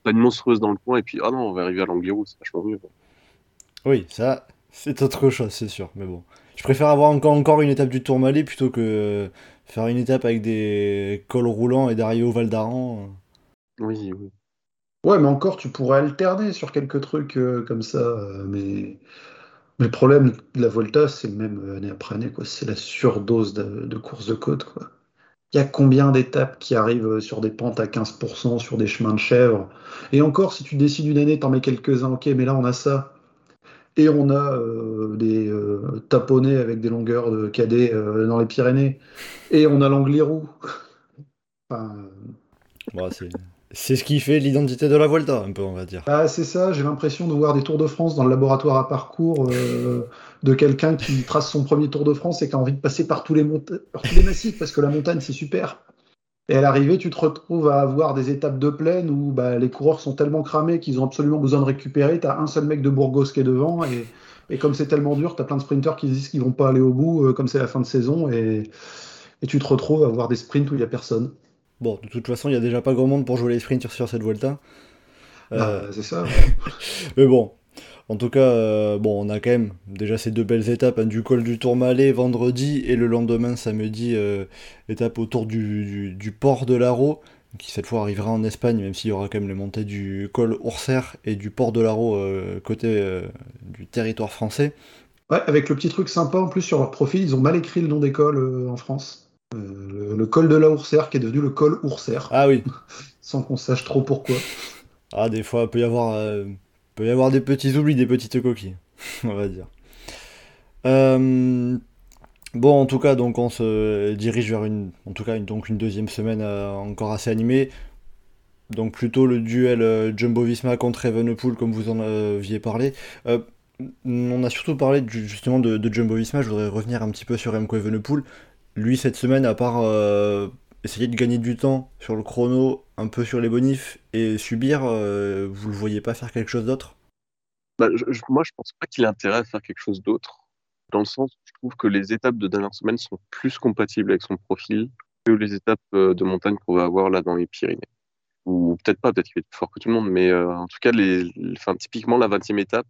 Speaker 2: t'as une monstrueuse dans le coin et puis ah non, on va arriver à l'Angliru, c'est vachement mieux.
Speaker 1: Oui, ça, c'est autre chose, c'est sûr. Mais bon, je préfère avoir encore, encore une étape du Tourmalet plutôt que faire une étape avec des cols roulants et d'arriver au Val d'Aran.
Speaker 2: Oui, oui.
Speaker 3: ouais, mais encore, tu pourrais alterner sur quelques trucs euh, comme ça. euh, mais, mais le problème de la Volta, c'est le même euh, année après année, quoi. C'est la surdose de, de courses de côte, quoi. Il y a combien d'étapes qui arrivent sur des pentes à 15%, sur des chemins de chèvre? Et encore, si tu décides une année, t'en mets quelques-uns, ok, mais là on a ça. Et on a des taponnés avec des longueurs de cadet dans les Pyrénées, et on a l'Angliru.
Speaker 1: enfin, c'est ce qui fait l'identité de la Volta, un peu, on va dire.
Speaker 3: Ah, c'est ça, j'ai l'impression de voir des Tours de France dans le laboratoire à parcours euh, de quelqu'un qui trace son premier Tour de France et qui a envie de passer par tous les, par tous les massifs, parce que la montagne, c'est super. Et à l'arrivée, tu te retrouves à avoir des étapes de plaine où bah, les coureurs sont tellement cramés qu'ils ont absolument besoin de récupérer. Tu as un seul mec de Burgos qui est devant, et, et comme c'est tellement dur, tu as plein de sprinteurs qui disent qu'ils vont pas aller au bout, euh, comme c'est la fin de saison, et, et tu te retrouves à avoir des sprints où il n'y a personne.
Speaker 1: Bon, de toute façon, il n'y a déjà pas grand monde pour jouer les sprints sur cette Volta.
Speaker 3: Bah, euh, c'est ça.
Speaker 1: Mais bon, en tout cas, euh, bon, on a quand même déjà ces deux belles étapes, hein, du col du Tourmalet vendredi et le lendemain samedi, euh, étape autour du, port de l'Aro, qui cette fois arrivera en Espagne, même s'il y aura quand même les montées du col Ourser et du port de l'Aro côté du territoire français.
Speaker 3: Ouais, avec le petit truc sympa en plus sur leur profil, ils ont mal écrit le nom des cols en France. Euh, le, col de la Oursère qui est devenu le col Oursère.
Speaker 1: Ah oui.
Speaker 3: Sans qu'on sache trop pourquoi.
Speaker 1: Ah, des fois, il peut y avoir, euh, peut y avoir des petits oublis, des petites coquilles, on va dire. Euh, bon, en tout cas, donc on se dirige vers une, deuxième semaine encore assez animée. Donc plutôt le duel Jumbo-Visma contre Evenepoel, comme vous en aviez parlé. on a surtout parlé justement de, Jumbo-Visma. Je voudrais revenir un petit peu sur Remco Evenepoel lui, cette semaine, à part euh, essayer de gagner du temps sur le chrono, un peu sur les bonifs et subir, euh, vous le voyez pas faire quelque chose d'autre?
Speaker 2: Bah, Moi, je pense pas qu'il ait intérêt à faire quelque chose d'autre. Dans le sens je trouve que les étapes de dernière semaine sont plus compatibles avec son profil que les étapes euh, de montagne qu'on va avoir là dans les Pyrénées. Ou peut-être pas, peut-être qu'il est plus fort que tout le monde, mais en tout cas, typiquement la 20e étape,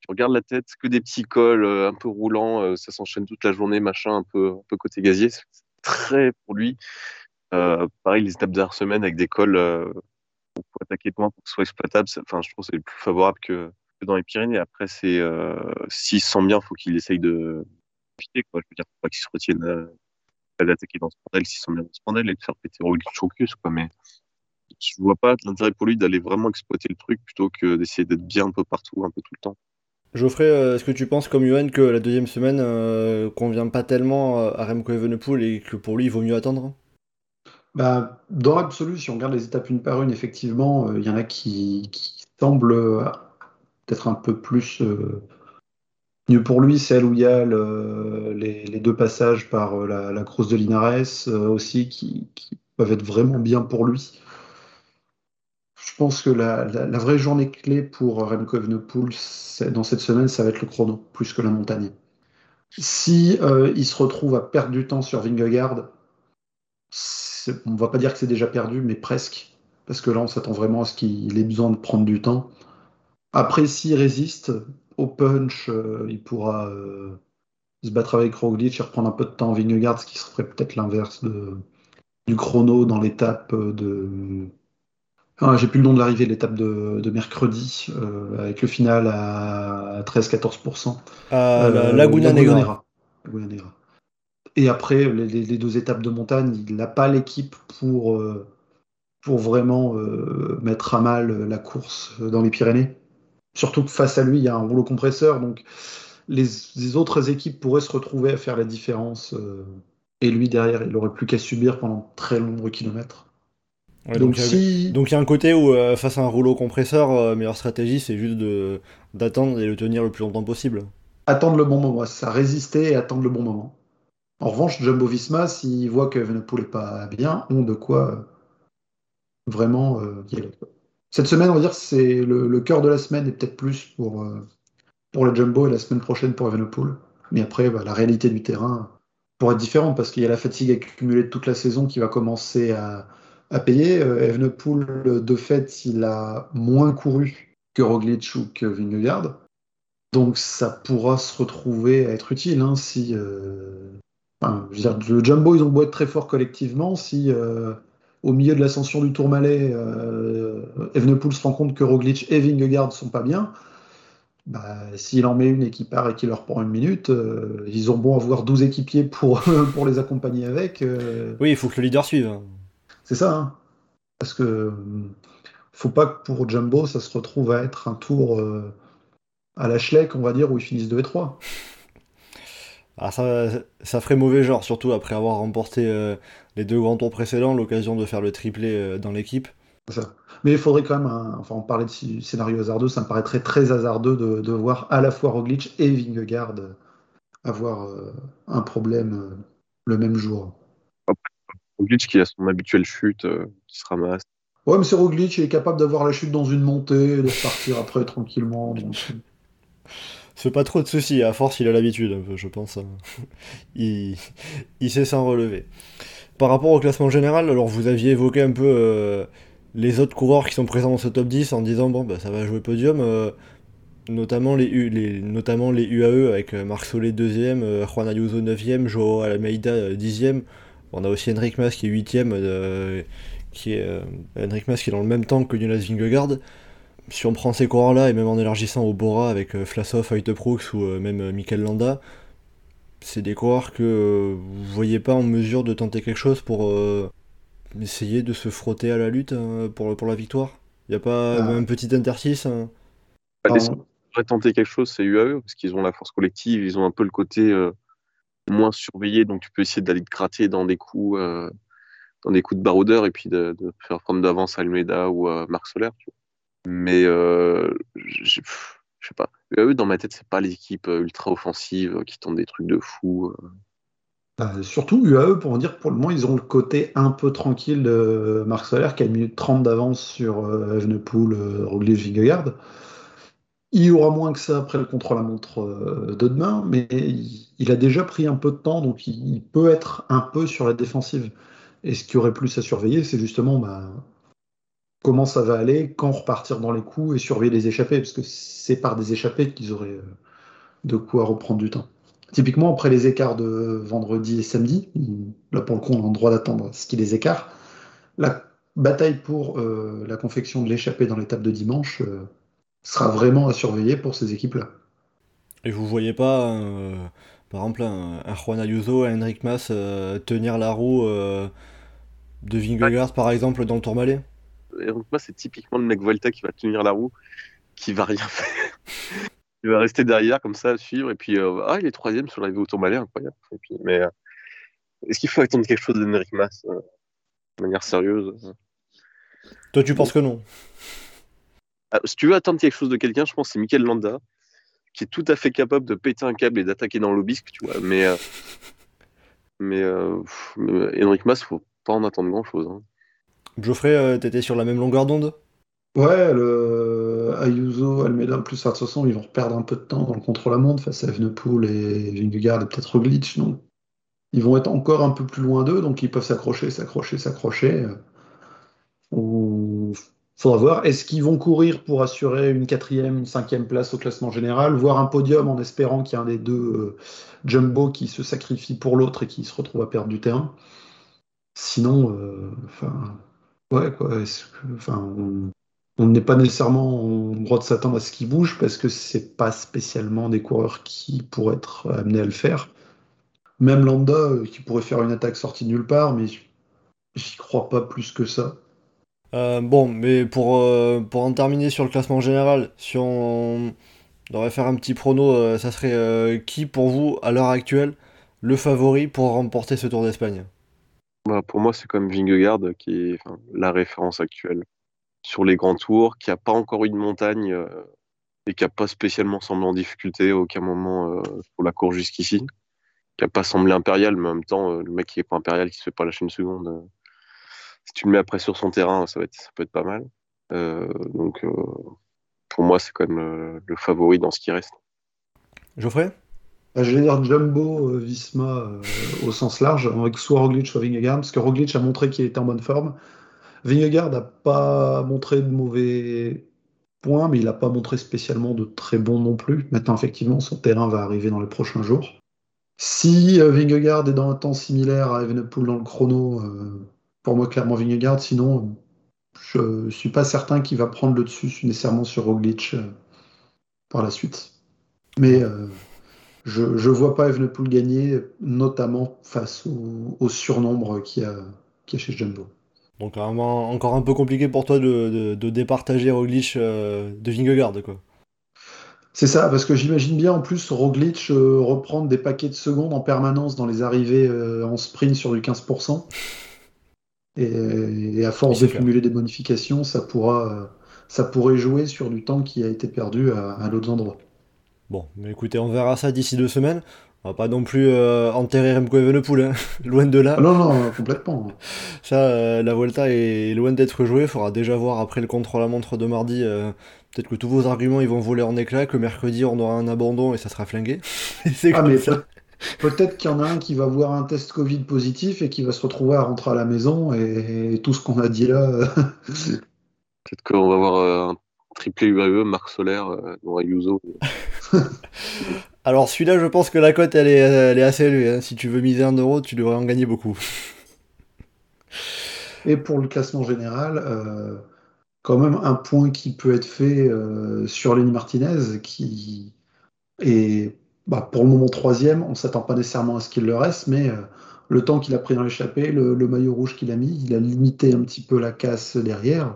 Speaker 2: tu regardes la tête, que des petits cols euh, un peu roulants, euh, ça s'enchaîne toute la journée, machin, un peu, un peu côté gazier. C'est très pour lui. Euh, pareil, les étapes dernière semaine avec des cols pour attaquer loin pour que ce soit exploitable. Je trouve que c'est plus favorable que, dans les Pyrénées. Après, c'est s'il se sent bien, faut qu'il essaye de profiter. Quoi. Je veux dire, faut pas qu'il se retienne d'attaquer dans ce bordel s'il se sent bien dans ce bordel et de faire péter Roglic Chocus, quoi. Mais je vois pas l'intérêt pour lui d'aller vraiment exploiter le truc plutôt que d'essayer d'être bien un peu partout, un peu tout le temps.
Speaker 1: Geoffrey, euh, est-ce que tu penses comme Yoann que la deuxième semaine euh, convient pas tellement euh, à Remco Evenepoel et que pour lui il vaut mieux attendre?
Speaker 3: Bah, Dans l'absolu, si on regarde les étapes une par une, effectivement, il y en a qui, semblent peut-être un peu plus mieux pour lui, celle où il y a les, deux passages par la, la crosse de Linares aussi qui, peuvent être vraiment bien pour lui. Je pense que la, vraie journée clé pour Remco Evenepoel dans cette semaine, ça va être le chrono, plus que la montagne. Si euh, il se retrouve à perdre du temps sur Vingegaard, on ne va pas dire que c'est déjà perdu, mais presque. Parce que là, on s'attend vraiment à ce qu'il ait besoin de prendre du temps. Après, s'il résiste au punch, euh, il pourra euh, se battre avec Roglic et reprendre un peu de temps Vingegaard, ce qui serait peut-être l'inverse du chrono dans l'étape de ah, j'ai plus le nom de l'arrivée, l'étape de, mercredi, euh, avec le final à 13-14%.
Speaker 1: À euh, Laguna, Negra.
Speaker 3: Et après, les, deux étapes de montagne, il n'a pas l'équipe pour, euh, pour vraiment mettre à mal la course dans les Pyrénées. Surtout que face à lui, il y a un rouleau compresseur, donc les, autres équipes pourraient se retrouver à faire la différence. et lui, derrière, il n'aurait plus qu'à subir pendant très nombreux kilomètres
Speaker 1: donc, il y a un côté où, euh, face à un rouleau compresseur, euh, meilleure stratégie, c'est juste d'attendre et le tenir le plus longtemps possible.
Speaker 3: Attendre le bon moment, ça résister et attendre le bon moment. En revanche, Jumbo Visma, s'ils voient que Venepool n'est pas bien, ont de quoi euh, vraiment y aller. Cette semaine, on va dire, c'est le, cœur de la semaine et peut-être plus pour, pour la Jumbo et la semaine prochaine pour Evenepoel. Mais après, bah, la réalité du terrain pourrait être différente parce qu'il y a la fatigue accumulée de toute la saison qui va commencer à, à payer. Euh, Evenepoel, de fait, il a moins couru que Roglic ou que Vingegaard. Donc ça pourra se retrouver à être utile hein, si. Euh, enfin, je veux dire, le Jumbo, ils ont beau être très forts collectivement, si euh, au milieu de l'ascension du Tourmalet, euh, Evenepoel se rend compte que Roglic et Vingegaard sont pas bien, bah, s'il en met une et qui part et qui leur prend une minute, ils ont bon avoir 12 équipiers pour, pour les accompagner avec.
Speaker 1: Oui, il faut que le leader suive. Hein.
Speaker 3: C'est ça. Hein. Parce que faut pas que pour Jumbo, ça se retrouve à être un tour euh, à la Schleck, on va dire, où ils finissent 2 et 3.
Speaker 1: Alors ça, ça ferait mauvais genre, surtout après avoir remporté euh, les deux grands tours précédents, l'occasion de faire le triplé euh, dans l'équipe.
Speaker 3: Ça. Mais il faudrait quand même, un... enfin on parlait de scénario hasardeux, ça me paraîtrait très hasardeux de, de voir à la fois Roglic et Vingegaard avoir euh, un problème le même jour.
Speaker 2: Roglic qui a son habituelle chute, qui se ramasse.
Speaker 3: Ouais, mais c'est Roglic, il est capable d'avoir la chute dans une montée, de repartir après tranquillement. Donc...
Speaker 1: C'est pas trop de soucis, à force il a l'habitude, je pense. Hein. il, il sait s'en relever. Par rapport au classement général, alors vous aviez évoqué un peu euh, les autres coureurs qui sont présents dans ce top 10 en disant bon bah ça va jouer podium, euh, notamment, les, UAE avec euh, Marc Solé 2ème, Juan Ayuso 9ème, Joao Almeida 10ème. On a aussi Henrik Mas qui est 8ème, qui est Henrik Mas qui est dans le même temps que Jonas Vingegaard si on prend ces coureurs-là, et même en élargissant au Bora avec euh, Flassov, Heutebrooks ou euh, même euh, Mikel Landa, c'est des coureurs que vous voyez pas en mesure de tenter quelque chose pour essayer de se frotter à la lutte hein, pour, pour la victoire Il n'y a pas ah. un petit interstice hein?
Speaker 2: Bah, tenter quelque chose, c'est UAE, parce qu'ils ont la force collective, ils ont un peu le côté moins surveillé, donc tu peux essayer d'aller te gratter dans des coups, dans des coups de baroudeur et puis de, faire prendre d'avance à Almeida ou à Marc Soler. Tu vois. Mais euh, je sais pas. Eux, dans ma tête, c'est pas les équipes euh, ultra offensives euh, qui tentent des trucs de fou.
Speaker 3: Bah, surtout UAE, pour en dire pour le moment, ils ont le côté un peu tranquille de Marc Soler qui a mis 30 d'avance sur euh, Evenepoel, Roglic, Vingegaard. Il y aura moins que ça après le contre-la-montre de demain, mais il, a déjà pris un peu de temps, donc il, peut être un peu sur la défensive. Et ce qui aurait plus à surveiller, c'est justement bah, comment ça va aller, quand repartir dans les coups et surveiller les échappées, parce que c'est par des échappées qu'ils auraient euh, de quoi reprendre du temps. Typiquement, après les écarts de vendredi et samedi, là pour le coup, on a le droit d'attendre ce qui les écarte. La bataille pour euh, la confection de l'échappée dans l'étape de dimanche euh, sera vraiment à surveiller pour ces équipes-là.
Speaker 1: Et vous voyez pas, par exemple, un, Juan Ayuso, un Henrik Mas tenir la roue de Vingegaard, par exemple, dans le Tourmalet?
Speaker 2: Moi, c'est typiquement le mec Volta qui va tenir la roue, qui va rien faire. il va rester derrière comme ça, suivre, et puis euh, ah, il est troisième sur l'arrivée au Tourmalet, incroyable. Et puis, mais euh, est-ce qu'il faut attendre quelque chose d'Henrik Mas euh, de manière sérieuse?
Speaker 1: Toi, tu penses que non
Speaker 2: ah, Si tu veux attendre quelque chose de quelqu'un, je pense que c'est Mikel Landa, qui est tout à fait capable de péter un câble et d'attaquer dans l'obisque, tu vois. Mais, mais, mais Henrik Mas, faut pas en attendre grand-chose. Hein.
Speaker 1: Geoffrey, euh, t'étais sur la même longueur d'onde?
Speaker 3: Ouais, le Ayuso, Almeida, plus de toute façon, ils vont perdre un peu de temps dans le contre-la-montre face à Evenepoel et Vingegaard et peut-être Glitch. Donc, ils vont être encore un peu plus loin d'eux, donc ils peuvent s'accrocher, s'accrocher, s'accrocher. Ou faudra voir. Est-ce qu'ils vont courir pour assurer une quatrième, une cinquième place au classement général, voire un podium en espérant qu'il y a un des deux euh, jumbo qui se sacrifie pour l'autre et qui se retrouve à perdre du terrain? Sinon, euh, enfin Ouais, quoi. enfin, on n'est pas nécessairement en droit de s'attendre à ce qu'ils bougent parce que c'est pas spécialement des coureurs qui pourraient être amenés à le faire. Même Landa, euh, qui pourrait faire une attaque sortie de nulle part, mais j'y crois pas plus que ça.
Speaker 1: Euh, bon, mais pour, euh, pour en terminer sur le classement général, si on devrait faire un petit prono, ça serait qui pour vous, à l'heure actuelle, le favori pour remporter ce Tour d'Espagne?
Speaker 2: Bah, pour moi, c'est comme Vingegaard qui est la référence actuelle sur les grands tours, qui n'a pas encore eu de montagne euh, et qui n'a pas spécialement semblé en difficulté à aucun moment euh, pour la course jusqu'ici, qui n'a pas semblé impérial, mais en même temps, euh, le mec qui n'est pas impérial, qui ne se fait pas lâcher une seconde, si tu le mets après sur son terrain, ça, va être, ça peut être pas mal. donc, pour moi, c'est quand même le favori dans ce qui reste.
Speaker 1: Geoffrey?
Speaker 3: Je vais dire Jumbo euh, Visma euh, au sens large, avec soit Roglic, soit Vingegaard, parce que Roglic a montré qu'il était en bonne forme. Vingegaard n'a pas montré de mauvais points, mais il n'a pas montré spécialement de très bons non plus. Maintenant, effectivement, son terrain va arriver dans les prochains jours. Si euh, Vingegaard est dans un temps similaire à Evenepoel dans le chrono, pour moi, clairement Vingegaard. Sinon, je ne suis pas certain qu'il va prendre le dessus nécessairement sur Roglic par la suite. Mais je ne vois pas Evenepoel gagner, notamment face au, surnombre qu'il y, a, chez Jumbo.
Speaker 1: Donc encore un peu compliqué pour toi de, de, départager Roglic euh, de Vingegaard, quoi.
Speaker 3: C'est ça, parce que j'imagine bien en plus Roglic euh, reprendre des paquets de secondes en permanence dans les arrivées euh, en sprint sur du 15%. Et, et à force de cumuler des bonifications, ça pourra, ça pourrait jouer sur du temps qui a été perdu à, à d'autres endroits.
Speaker 1: Bon, mais écoutez, on verra ça d'ici deux semaines. On va pas non plus euh, enterrer Remco Evenepoel, hein. loin de là.
Speaker 3: Ah non, non, complètement.
Speaker 1: Ça, euh, la Volta est loin d'être jouée. Il faudra déjà voir après le contre-la-montre de mardi. euh, Peut-être que tous vos arguments ils vont voler en éclats, que mercredi on aura un abandon et ça sera flingué. C'est
Speaker 3: Ah,
Speaker 1: comme
Speaker 3: mais
Speaker 1: ça.
Speaker 3: peut- peut-être qu'il y en a un qui va voir un test Covid positif et qui va se retrouver à rentrer à la maison et, et tout ce qu'on a dit là. euh,
Speaker 2: Peut-être qu'on va avoir un triplé UAE, Marc Solaire, Ayuso.
Speaker 1: Alors celui-là, je pense que la cote elle est, assez élevée. hein. Si tu veux miser un euro, tu devrais en gagner beaucoup.
Speaker 3: Et pour le classement général, euh, quand même un point qui peut être fait euh, sur Lenny Martinez, qui est bah, pour le moment troisième. On ne s'attend pas nécessairement à ce qu'il le reste, mais euh, le temps qu'il a pris dans l'échappée, le, le maillot rouge qu'il a mis, il a limité un petit peu la casse derrière.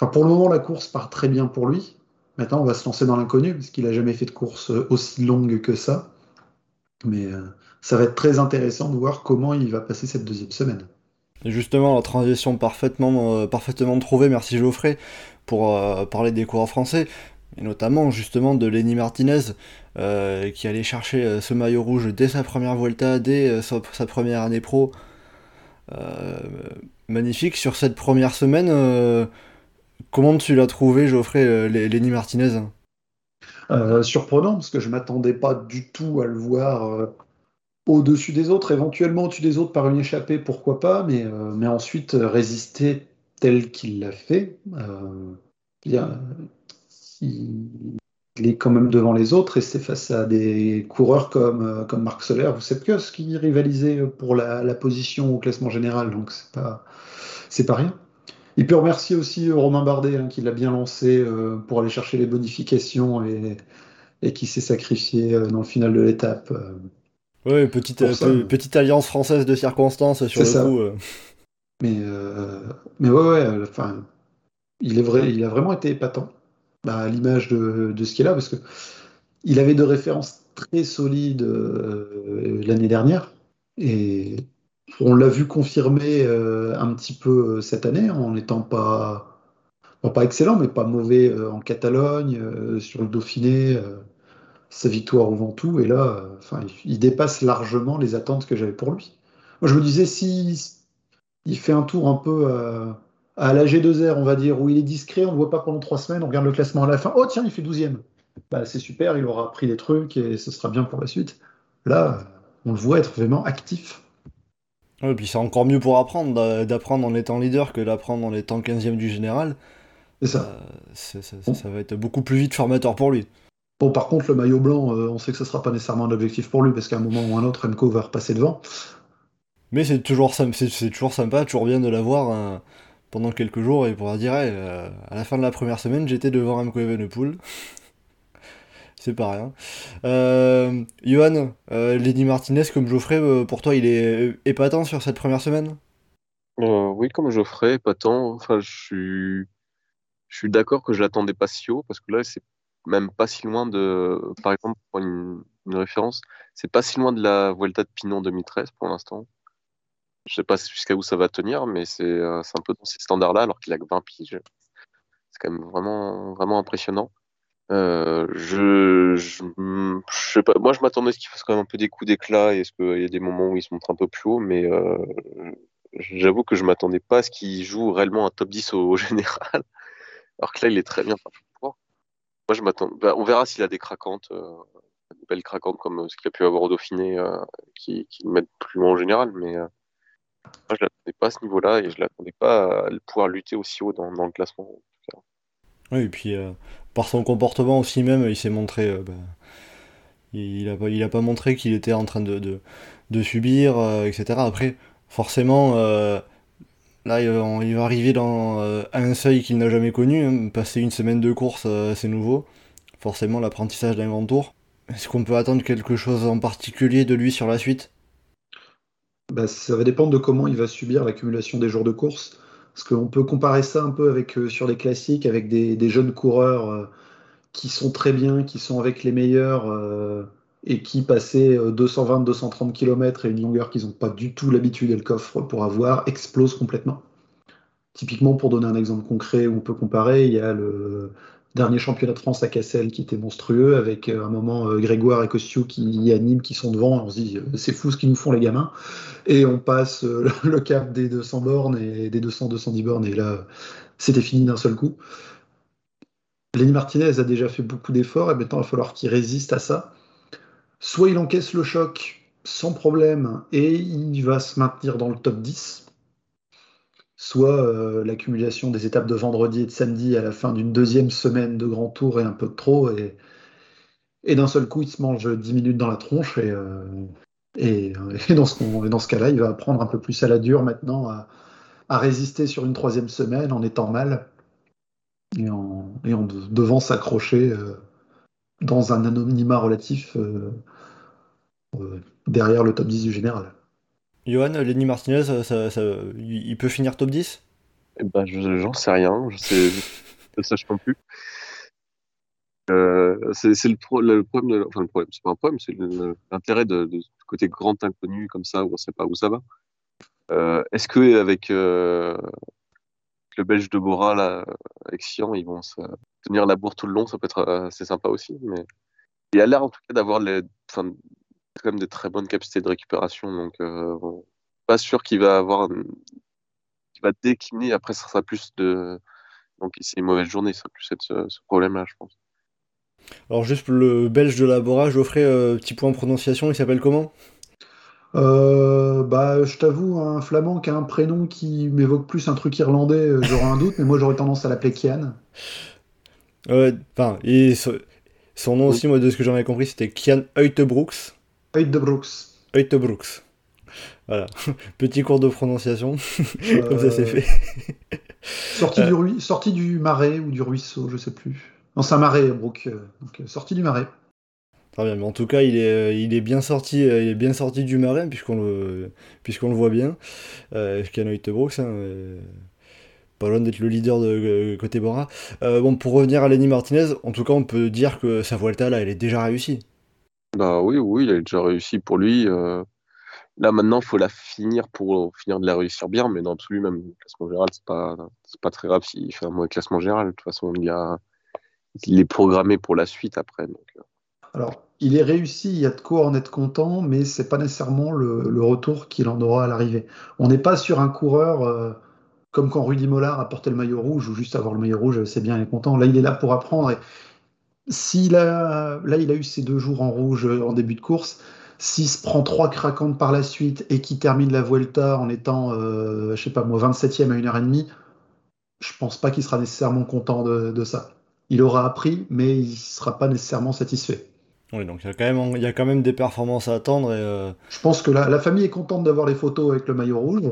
Speaker 3: Enfin, pour le moment, la course part très bien pour lui. Maintenant, on va se lancer dans l'inconnu, parce qu'il n'a jamais fait de course aussi longue que ça. Mais euh, ça va être très intéressant de voir comment il va passer cette deuxième semaine.
Speaker 1: Justement, la transition parfaitement, euh, parfaitement trouvée, merci Geoffrey, pour euh, parler des coureurs français, et notamment justement de Lenny Martinez, euh, qui allait chercher euh, ce maillot rouge dès sa première Vuelta, dès euh, sa, première année pro. Euh, magnifique. Sur cette première semaine, euh, comment tu l'as trouvé, Geoffrey, euh, Lenny Martinez?
Speaker 3: Euh, surprenant, parce que je m'attendais pas du tout à le voir euh, au-dessus des autres, éventuellement au-dessus des autres par une échappée, pourquoi pas, mais, ensuite résister tel qu'il l'a fait. il, est quand même devant les autres et c'est face à des coureurs comme, comme Marc Soler ou Sepp Kuss qui rivalisaient pour la, la position au classement général, donc c'est pas, pas rien. Il peut remercier aussi euh, Romain Bardet hein, qui l'a bien lancé euh, pour aller chercher les bonifications et, et qui s'est sacrifié euh, dans le final de l'étape. euh.
Speaker 1: Ouais, petite, alliance française de circonstances sur le
Speaker 3: ça.
Speaker 1: coup.
Speaker 3: Mais, mais ouais, ouais, enfin, il est vrai, il a vraiment été épatant, bah, à l'image de, de ce qu'il a, parce que il avait de références très solides l'année dernière, et on l'a vu confirmer euh, un petit peu cette année en n'étant pas, pas excellent, mais pas mauvais euh, en Catalogne, euh, sur le Dauphiné, euh, sa victoire au Ventoux, et là, euh, enfin, il, dépasse largement les attentes que j'avais pour lui. Moi, je me disais, si il fait un tour un peu euh, à la G2R, on va dire, où il est discret, on ne le voit pas pendant trois semaines, on regarde le classement à la fin. Oh tiens, il fait 12e. Bah, c'est super, il aura appris des trucs et ce sera bien pour la suite. Là, on le voit être vraiment actif.
Speaker 1: Ouais, puis c'est encore mieux pour apprendre, d'a- d'apprendre en étant leader que d'apprendre en étant 15ème du général.
Speaker 3: C'est ça.
Speaker 1: Euh, c'est- ça, ça- ça va être beaucoup plus vite formateur pour lui.
Speaker 3: Bon, par contre, le maillot blanc, euh, on sait que ce ne sera pas nécessairement un objectif pour lui, parce qu'à un moment ou un autre, Remco va repasser devant.
Speaker 1: Mais c'est toujours, c'est, toujours sympa, toujours bien de l'avoir hein, pendant quelques jours et pour dire, hey, euh, à la fin de la première semaine, j'étais devant Remco Evenepoel. C'est pas rien. Euh, Johan, euh, Lenny Martinez comme Geoffrey, euh, pour toi, il est épatant sur cette première semaine?
Speaker 2: Euh, oui, comme Geoffrey, pas tant. Enfin, je suis, je suis d'accord que je l'attendais pas si haut, parce que là, c'est même pas si loin de, par exemple, pour une, une référence, c'est pas si loin de la Vuelta de Pinon 2013 pour l'instant. Je sais pas jusqu'à où ça va tenir, mais c'est c'est un peu dans ces standards-là, alors qu'il a que 20 piges. C'est quand même vraiment, vraiment impressionnant. Euh, je, je, je sais pas, moi je m'attendais à ce qu'il fasse quand même un peu des coups d'éclat et est-ce qu'il y a des moments où il se montre un peu plus haut, mais euh, j'avoue que je m'attendais pas à ce qu'il joue réellement un top 10 au, au général, alors que là il est très bien. Moi je m'attends, bah, on verra s'il a des craquantes, euh, des belles craquantes comme ce qu'il a pu avoir au Dauphiné, euh, qui, qui le mettent plus loin en général, mais euh, moi je l'attendais pas à ce niveau-là et je l'attendais pas à pouvoir lutter aussi haut dans, dans le classement.
Speaker 1: Oui, et puis euh, par son comportement aussi même, il s'est montré. euh, bah, il, il a pas, il a pas montré qu'il était en train de, subir, euh, etc. Après, forcément, là, il va, arriver dans un seuil qu'il n'a jamais connu. hein. Passer une semaine de course, c'est nouveau. Forcément, l'apprentissage d'un grand tour. Est-ce qu'on peut attendre quelque chose en particulier de lui sur la suite?
Speaker 3: Bah, ça va dépendre de comment il va subir l'accumulation des jours de course. Parce qu'on peut comparer ça un peu avec, euh, sur les classiques avec des, jeunes coureurs euh, qui sont très bien, qui sont avec les meilleurs et qui passaient 220-230 km et une longueur qu'ils n'ont pas du tout l'habitude et le coffre pour avoir, explosent complètement. Typiquement, pour donner un exemple concret où on peut comparer, il y a le dernier championnat de France à Cassel qui était monstrueux, avec euh, un moment euh, Grégoire et Costiou qui animent, qui sont devant. On se dit, euh, c'est fou ce qu'ils nous font les gamins. Et on passe le cap des 200 bornes et des 200-210 bornes, et là, c'était fini d'un seul coup. Lenny Martinez a déjà fait beaucoup d'efforts, et maintenant il va falloir qu'il résiste à ça. Soit il encaisse le choc sans problème, et il va se maintenir dans le top 10, soit euh, l'accumulation des étapes de vendredi et de samedi à la fin d'une deuxième semaine de grand tour est un peu trop et, et d'un seul coup il se mange 10 minutes dans la tronche et, euh, et, dans ce, cas-là il va apprendre un peu plus à la dure maintenant à, résister sur une troisième semaine en étant mal et en, devant s'accrocher euh, dans un anonymat relatif derrière le top 10 du général.
Speaker 1: Johan, Lenny Martinez, il peut finir top 10
Speaker 2: eh ben, J'en sais rien, je sais, je ne sache non plus. Euh, c'est le, problème, enfin le problème, c'est pas un problème, c'est l'intérêt de, côté grand inconnu comme ça où on sait pas où ça va. Euh, est-ce que avec euh, le Belge de Bora là, avec Sian, ils vont tenir la bourre tout le long, ça peut être assez sympa aussi. Mais il a l'air en tout cas d'avoir les, quand même des très bonnes capacités de récupération. Donc, euh, pas sûr qu'il va avoir. qu'il va décliner. Après, ça sera plus de. Donc, c'est une mauvaise journée, ça va plus être ce, problème-là, je pense.
Speaker 1: Alors, juste le belge de Labora, Geoffrey, euh, petit point de prononciation, il s'appelle comment?
Speaker 3: Euh, bah, je t'avoue, un flamand qui a un prénom qui m'évoque plus un truc irlandais, j'aurais un doute, mais moi j'aurais tendance à l'appeler Kian.
Speaker 1: Ouais, enfin, et son nom aussi, moi de ce que j'en ai compris, c'était Kian Uitebrooks.
Speaker 3: de
Speaker 1: Brooks. Voilà, petit cours de prononciation, comme ça c'est
Speaker 3: euh, fait. sortie, du euh. sortie du marais ou du ruisseau, je sais plus. Non, c'est un marais, Brooke. Euh, donc, sortie du marais.
Speaker 1: Très bien, mais en tout cas, il est, il est bien sorti, il est bien sorti du marais puisqu'on le, puisqu'on le voit bien. Euh, Brooks, hein, pas loin d'être le leader de côté Bora. bon, pour revenir à Lenny Martinez, en tout cas, on peut dire que sa Vuelta là, elle est déjà réussie.
Speaker 2: Bah oui, oui, il a déjà réussi pour lui. Euh. Là maintenant, il faut la finir pour finir de la réussir bien, mais dans l'absolu, même le classement général, c'est pas, pas très grave s'il fait un mauvais classement général. De toute façon, il, a, il est programmé pour la suite après. Euh.
Speaker 3: Alors, il est réussi, il y a de quoi en être content, mais c'est pas nécessairement le, retour qu'il en aura à l'arrivée. On n'est pas sur un coureur euh, comme quand Rudy Mollard a porté le maillot rouge ou juste avoir le maillot rouge, c'est bien et content. Là, il est là pour apprendre s'il a, là, il a eu ses deux jours en rouge euh, en début de course. S'il se prend trois craquantes par la suite et qu'il termine la Vuelta en étant, euh, je sais pas moi, 27e à 1h30, je pense pas qu'il sera nécessairement content de, ça. Il aura appris, mais il sera pas nécessairement satisfait.
Speaker 1: Oui, donc il y a quand même, il y a quand même des performances à attendre. Et euh,
Speaker 3: Je pense que la, la famille est contente d'avoir les photos avec le maillot rouge.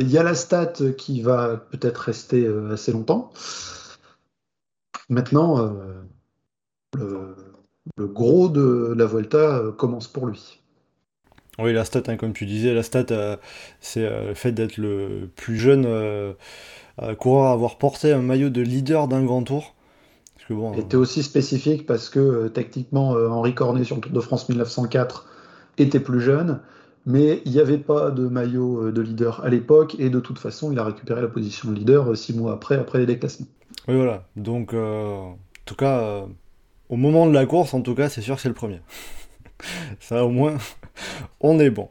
Speaker 3: Il y a la stat qui va peut-être rester assez longtemps. Maintenant, le, gros de la Vuelta euh, commence pour lui.
Speaker 1: Oui, la stat, hein, comme tu disais, la stat, euh, c'est euh, le fait d'être le plus jeune coureur à avoir porté un maillot de leader d'un grand tour.
Speaker 3: Parce bon, était aussi spécifique parce que techniquement, Henri Cornet sur le Tour de France 1904 était plus jeune, mais il n'y avait pas de maillot de leader à l'époque, et de toute façon, il a récupéré la position de leader six mois après, après les déclassements.
Speaker 1: Oui, voilà. Donc, en tout cas au moment de la course, en tout cas, c'est sûr que c'est le premier. Ça, au moins, on est bon.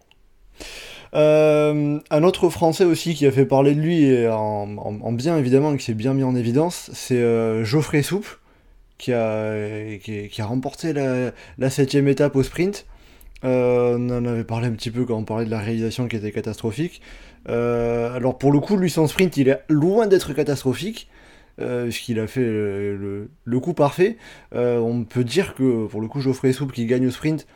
Speaker 1: Euh, un autre Français aussi qui a fait parler de lui, et en, bien évidemment, qui s'est bien mis en évidence, c'est euh, Geoffrey Soupe, qui a, remporté la, la septième étape au sprint. Euh, on en avait parlé un petit peu quand on parlait de la réalisation qui était catastrophique. alors pour le coup, lui, son sprint, il est loin d'être catastrophique. Euh, qu'il a fait le, coup parfait. Euh, on peut dire que pour le coup, Geoffrey Soupe qui gagne au sprint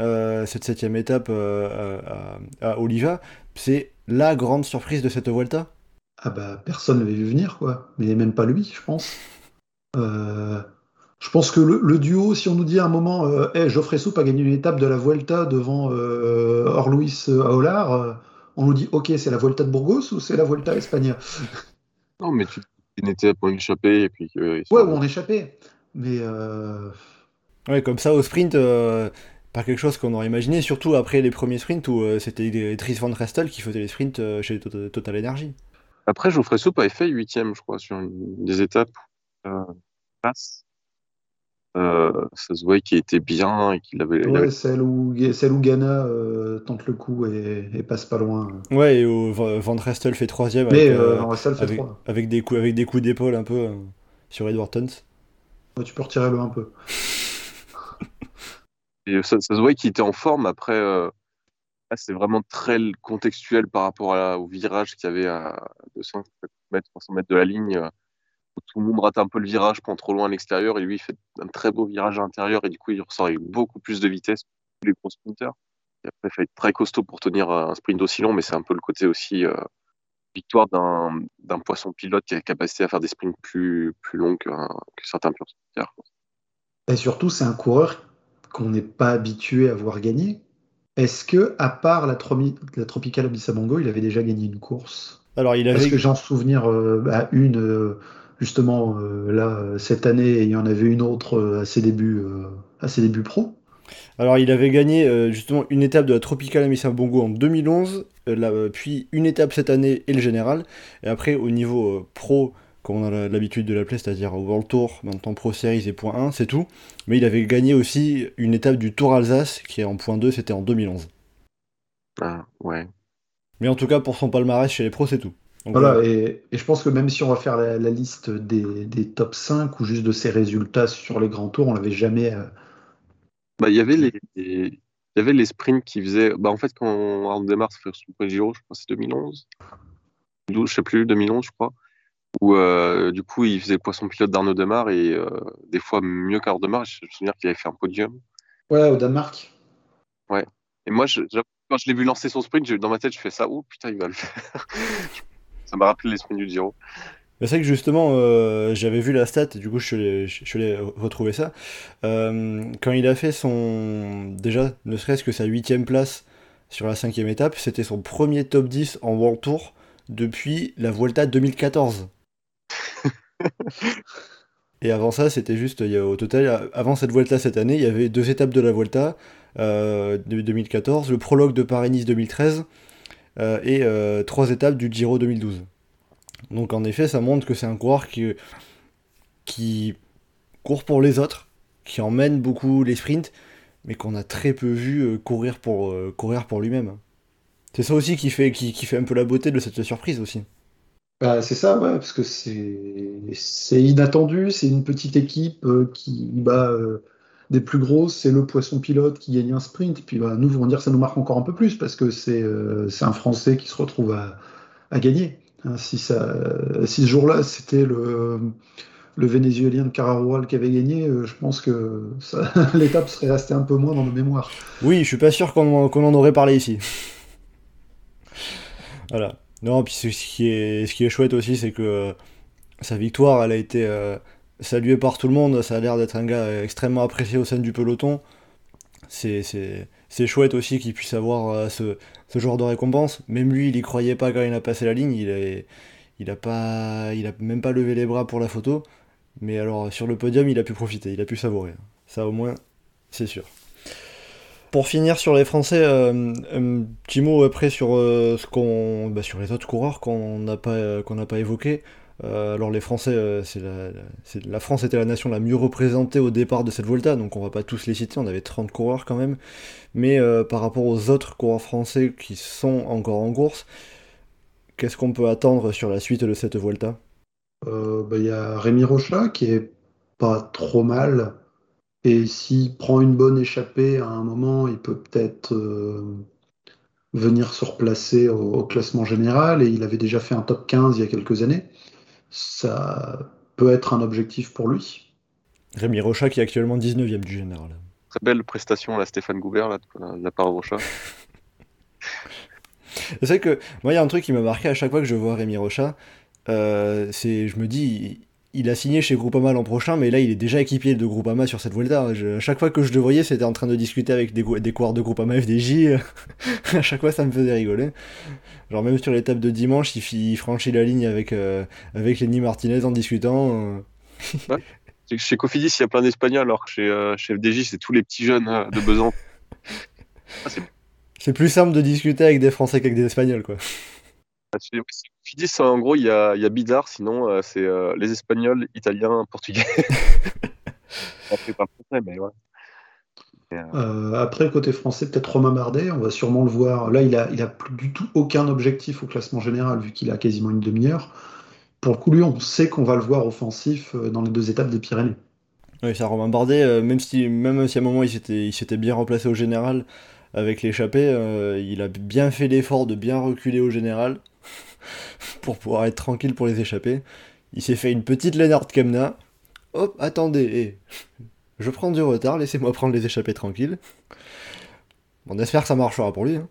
Speaker 1: euh, cette septième étape à, Oliva, c'est la grande surprise de cette Vuelta.
Speaker 3: Ah bah personne l'avait vu venir quoi, mais même pas lui, je pense. Je pense que le, duo, si on nous dit à un moment, hey, Geoffrey Soupe a gagné une étape de la Vuelta devant Orluis Aolar, on nous dit, ok, c'est la Vuelta de Burgos ou c'est la Vuelta Espagne
Speaker 2: Non, mais tu, une étape pour échapper et puis
Speaker 3: Ouais, ou on échappait. Mais euh,
Speaker 1: Ouais, comme ça au sprint, euh, pas quelque chose qu'on aurait imaginé, surtout après les premiers sprints où euh, c'était Dries Van Restel qui faisait les sprints euh, chez Total, Energy.
Speaker 2: Après, Geoffrey Soupe avait fait huitième, je crois, sur une des étapes. Euh, passe. Euh, ça se voyait qu'il était bien et qu'il avait,
Speaker 3: ouais,
Speaker 2: avait-
Speaker 3: celle où, celle où Ghana euh, tente le coup et, et passe pas loin.
Speaker 1: Ouais, et où Va- Van Restel fait troisième
Speaker 3: Mais
Speaker 1: avec, euh,
Speaker 3: euh, ça le fait
Speaker 1: avec,
Speaker 3: trois.
Speaker 1: avec des coups, avec des coups d'épaule un peu euh, sur Edward.
Speaker 3: Ouais, tu peux retirer le un peu.
Speaker 2: et ça, ça se voyait qu'il était en forme. Après, euh, là, c'est vraiment très contextuel par rapport à- au virage qu'il y avait à 200 mètres, 300 mètres de la ligne. Euh, où tout le monde rate un peu le virage, prend trop loin à l'extérieur, et lui, il fait un très beau virage à l'intérieur, et du coup, il ressort avec beaucoup plus de vitesse que tous les gros sprinters. Et après, il faut être très costaud pour tenir un sprint aussi long, mais c'est un peu le côté aussi euh, victoire d'un poisson pilote qui a la capacité à faire des sprints plus, plus longs que, que certains purs sprinters.
Speaker 3: Et surtout, c'est un coureur qu'on n'est pas habitué à voir gagner. Est-ce que, à part la, la Tropicale Abissabango, il avait déjà gagné une course?
Speaker 1: Alors il
Speaker 3: Parce
Speaker 1: avait,
Speaker 3: que j'en souvenir euh, bah, une, euh, justement, euh, là, cette année, il y en avait une autre euh, à ses débuts, euh, à ses débuts pro.
Speaker 1: alors il avait gagné euh, justement une étape de la Tropical Amissa Bongo en 2011, euh, là, euh, puis une étape cette année et le général. Et après au niveau euh, pro, comme on a l'habitude de l'appeler, c'est-à-dire au World Tour, maintenant Pro Series et point 1, c'est tout. Mais il avait gagné aussi une étape du Tour Alsace qui est en point 2, c'était en 2011.
Speaker 2: Ah, ouais.
Speaker 1: Mais en tout cas pour son palmarès chez les pros c'est tout. Donc,
Speaker 3: Voilà, et, et je pense que même si on va faire la, la liste des, des top 5 ou juste de ses résultats sur les grands tours, on l'avait jamais. euh,
Speaker 2: Bah, il y avait les, les- il y avait les sprints qui faisaient. Bah, en fait, quand on démarre, fait son premier Giro, je crois que c'est 2011. 12, je sais plus, 2011, je crois. Où euh, du coup, il faisait le poisson pilote d'Arnaud Demar et euh, des fois mieux qu'Arnaud Demar. Je me souviens qu'il avait fait un podium.
Speaker 3: Ouais, au Danemark.
Speaker 2: Et moi, je- quand je l'ai vu lancer son sprint, dans ma tête, je fais ça. Oh putain, il va le faire. Ça m'a rappelé les sprints du Giro.
Speaker 1: C'est vrai que justement, euh, j'avais vu la stat, du coup je allé, je retrouver ça. Euh, quand il a fait son. Déjà, ne serait-ce que sa huitième place sur la cinquième étape, c'était son premier top 10 en World Tour depuis la Vuelta 2014. Et avant ça, c'était juste, au total, avant cette Vuelta cette année, il y avait deux étapes de la Vuelta euh, de 2014, le prologue de Paris-Nice 2013 euh, et euh, trois étapes du Giro 2012. Donc en effet, ça montre que c'est un coureur qui, qui court pour les autres, qui emmène beaucoup les sprints, mais qu'on a très peu vu euh, courir pour, euh, courir pour lui-même. C'est ça aussi qui fait, qui, qui fait un peu la beauté de cette surprise aussi.
Speaker 3: Bah, c'est ça, ouais, parce que c'est inattendu, c'est une petite équipe euh, qui bat euh, des plus grosses, c'est le poisson pilote qui gagne un sprint, puis bah, nous, on dire ça nous marque encore un peu plus, parce que c'est euh, un Français qui se retrouve à, gagner. Hein, si, ce jour-là, c'était le, Vénézuélien de Cararual qui avait gagné, euh, je pense que l'étape serait restée un peu moins dans nos mémoires.
Speaker 1: Oui, je suis pas sûr qu'on en aurait parlé ici. voilà. Non, puis ce qui est, ce qui est chouette aussi, c'est que euh, sa victoire, elle a été saluée par tout le monde. Ça a l'air d'être un gars extrêmement apprécié au sein du peloton. C'est- chouette aussi qu'il puisse avoir euh, ce, genre de récompense. Même lui, il y croyait pas quand il a passé la ligne. Il a, il a, même pas levé les bras pour la photo. Mais alors, sur le podium, il a pu profiter, il a pu savourer. Ça, au moins, c'est sûr. Pour finir sur les Français, euh, un petit mot après sur, euh, ce qu'on, bah, sur les autres coureurs qu'on n'a pas, qu'on n'a pas évoqués. Euh, alors les Français, euh, la, France était la nation la mieux représentée au départ de cette Volta, donc on va pas tous les citer, on avait 30 coureurs quand même. Mais euh, par rapport aux autres coureurs français qui sont encore en course, qu'est-ce qu'on peut attendre sur la suite de cette Volta
Speaker 3: bah, Il y a Rémi Rocha qui est pas trop mal. Et s'il prend une bonne échappée à un moment, il peut peut-être venir se replacer au classement général. Et il avait déjà fait un top 15 il y a quelques années. Ça peut être un objectif pour lui.
Speaker 1: Rémi Rocha qui est actuellement 19ème du général.
Speaker 2: Très belle prestation, là, Stéphane Goubert, là, de la part de Rocha.
Speaker 1: C'est vrai que moi, il y a un truc qui m'a marqué à chaque fois que je vois Rémi Rocha. euh, c'est, je me dis, il, a signé chez Groupama l'an prochain, mais là, il est déjà équipier de Groupama sur cette Volta. Je- à chaque fois que je le voyais, c'était en train de discuter avec des, des coureurs de Groupama FDJ. à chaque fois, ça me faisait rigoler. Genre, même sur l'étape de dimanche, il, franchit la ligne avec, euh, avec Lenny Martinez en discutant. euh.
Speaker 2: Chez Cofidis, il y a plein d'Espagnols, alors que chez, euh, chez FDJ, c'est tous les petits jeunes euh, de Besançon. Ah, c'est-
Speaker 1: C'est plus simple de discuter avec des Français qu'avec des Espagnols, quoi.
Speaker 2: Chez Cofidis, en gros, il y a, y a Bizarre, sinon, euh, c'est euh, les Espagnols, Italiens, Portugais. Après, pas français, mais ouais. Euh,
Speaker 3: Euh, après, côté français, peut-être Romain Bardet, on va sûrement le voir. Là, il a, il a plus du tout aucun objectif au classement général, vu qu'il a quasiment une demi-heure. Pour le coup, lui, on sait qu'on va le voir offensif dans les deux étapes des Pyrénées.
Speaker 1: Oui, ça, Romain Bardet, euh, même si, même si à un moment il s'était, il s'était bien remplacé au général avec l'échappée, euh, il a bien fait l'effort de bien reculer au général pour pouvoir être tranquille pour les échapper. Il s'est fait une petite Lennart Kemna. Hop, attendez, je prends du retard, laissez-moi prendre les échappées tranquilles. On espère que ça marchera pour lui. hein.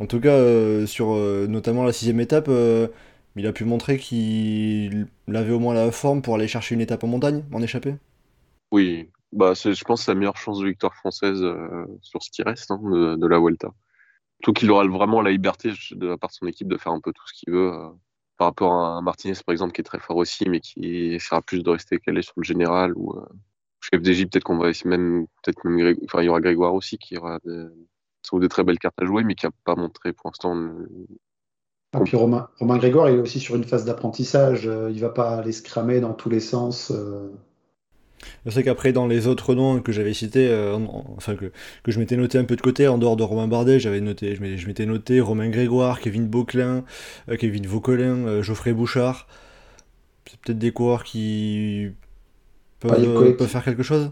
Speaker 1: En tout cas, euh, sur euh, notamment la sixième étape, euh, il a pu montrer qu'il avait au moins la forme pour aller chercher une étape en montagne, en échappée.
Speaker 2: oui, bah, je pense que c'est la meilleure chance de victoire française sur ce qui reste hein, de la Vuelta. Tout qu'il aura vraiment la liberté de la part de son équipe de faire un peu tout ce qu'il veut. euh, par rapport à Martinez, par exemple, qui est très fort aussi, mais qui essaiera plus de rester calé sur le général. Ou euh, chez FDJ, peut-être qu'on va essayer même, peut-être même Grég- enfin, il y aura Grégoire aussi qui aura des, des très belles cartes à jouer, mais qui n'a pas montré pour l'instant. le-
Speaker 3: Et puis Romain, Romain Grégoire, il est aussi sur une phase d'apprentissage. euh, il va pas aller se cramer dans tous les sens.
Speaker 1: Je sais qu'après, dans les autres noms que j'avais cités, euh, en- en- enfin que, que je m'étais noté un peu de côté, en dehors de Romain Bardet, j'avais noté, je m'étais- je m'étais noté Romain Grégoire, Kevin Beauclin, euh, Kevin Vauquelin, euh, Geoffrey Bouchard. C'est peut-être des coureurs qui peuvent,
Speaker 3: Ah,
Speaker 1: euh, peuvent faire quelque chose?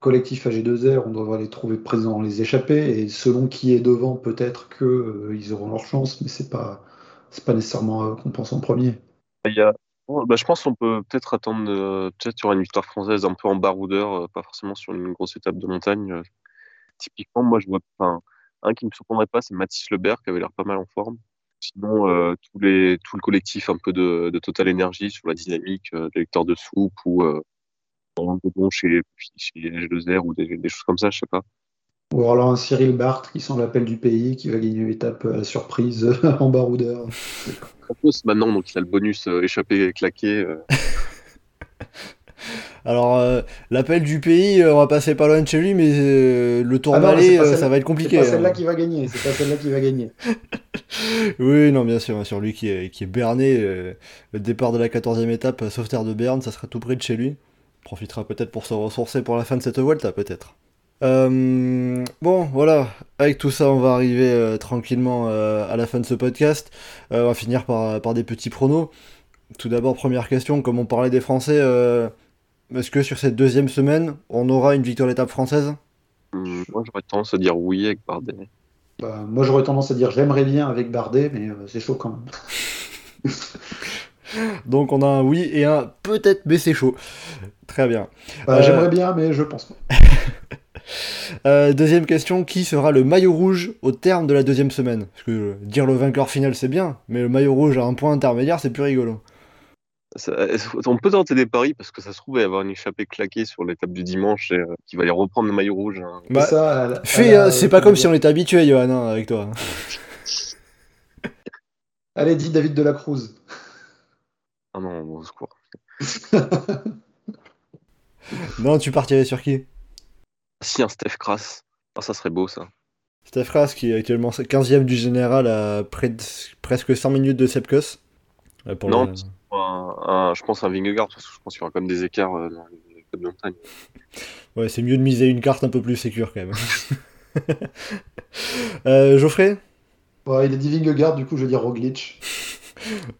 Speaker 3: Collectif AG2R, on devrait les trouver présents dans les échappées. Et selon qui est devant, peut-être que euh, ils auront leur chance, mais c'est pas, c'est pas nécessairement euh, qu'on pense en premier.
Speaker 2: Il y a- bon, bah, je pense qu'on peut peut-être attendre, euh, peut-être sur une victoire française un peu en baroudeur, euh, pas forcément sur une grosse étape de montagne. euh. typiquement, moi, je vois un qui me surprendrait pas, c'est Mathis Lebert, qui avait l'air pas mal en forme. Sinon, tous les, tout le collectif un peu de, de Total Energy sur la dynamique, des lecteurs de soupe ou euh, Roland Godon chez, chez G2R ou des, des choses comme ça, je sais pas.
Speaker 3: Ou alors un Cyril Barthes qui sent l'appel du pays, qui va gagner une étape à la surprise en baroudeur.
Speaker 2: En plus, maintenant, donc il a le bonus euh, échappé claqué. euh.
Speaker 1: Alors, euh, l'appel du pays, euh, on va passer pas loin de chez lui, mais euh, le
Speaker 3: Ah non, c'est pas
Speaker 1: euh,
Speaker 3: celle-
Speaker 1: ça va être
Speaker 3: C'est
Speaker 1: compliqué.
Speaker 3: pas
Speaker 1: hein.
Speaker 3: celle-là qui va gagner. C'est pas celle-là qui va gagner.
Speaker 1: Oui, non, bien sûr, bien sûr. Lui qui est, qui est berné, euh, le départ de la 14e étape, euh, Sauveterre de Berne, ça sera tout près de chez lui. Il profitera peut-être pour se ressourcer pour la fin de cette Vuelta, peut-être. Euh, bon, voilà. Avec tout ça, on va arriver euh, tranquillement euh, à la fin de ce podcast. Euh, on va finir par, par des petits pronos. Tout d'abord, première question, comme on parlait des Français, euh, est-ce que sur cette deuxième semaine, on aura une victoire d'étape française?
Speaker 2: Hum, moi, j'aurais tendance à dire oui avec Bardet.
Speaker 3: Bah, moi, j'aurais tendance à dire j'aimerais bien avec Bardet, mais euh, c'est chaud quand même.
Speaker 1: Donc on a un oui et un peut-être, mais c'est chaud. Très bien.
Speaker 3: Bah,
Speaker 1: Euh,
Speaker 3: J'aimerais bien, mais je pense pas.
Speaker 1: Euh, deuxième question, qui sera le maillot rouge au terme de la deuxième semaine? Parce que euh, dire le vainqueur final c'est bien, mais le maillot rouge à un point intermédiaire c'est plus rigolo.
Speaker 2: Ça- on peut tenter des paris parce que ça se trouve, il va y avoir une échappée claquée sur l'étape du dimanche et, euh, qui va aller reprendre le maillot rouge. hein.
Speaker 1: Bah,
Speaker 3: ça,
Speaker 1: Fais, euh, c'est pas comme si on était habitué, Johan, hein, avec toi.
Speaker 3: Allez, dis David de la Cruz.
Speaker 2: Ah non, au secours.
Speaker 1: Non, tu partirais sur qui?
Speaker 2: Si un Steph Kras, ah, ça serait beau ça.
Speaker 1: Steph Ras qui est actuellement 15ème du général à près de- presque 100 minutes de Sepkus. Euh, pour
Speaker 2: Non,
Speaker 1: le-
Speaker 2: Un- un- je pense un Vingegaard parce que je pense qu'il y aura quand même des écarts euh, dans les étapes de montagne.
Speaker 1: Ouais, c'est mieux de miser une carte un peu plus sécure quand même. Euh, Geoffrey?
Speaker 3: Ouais, il est dit Vingegaard, du coup, je vais dire Roglic.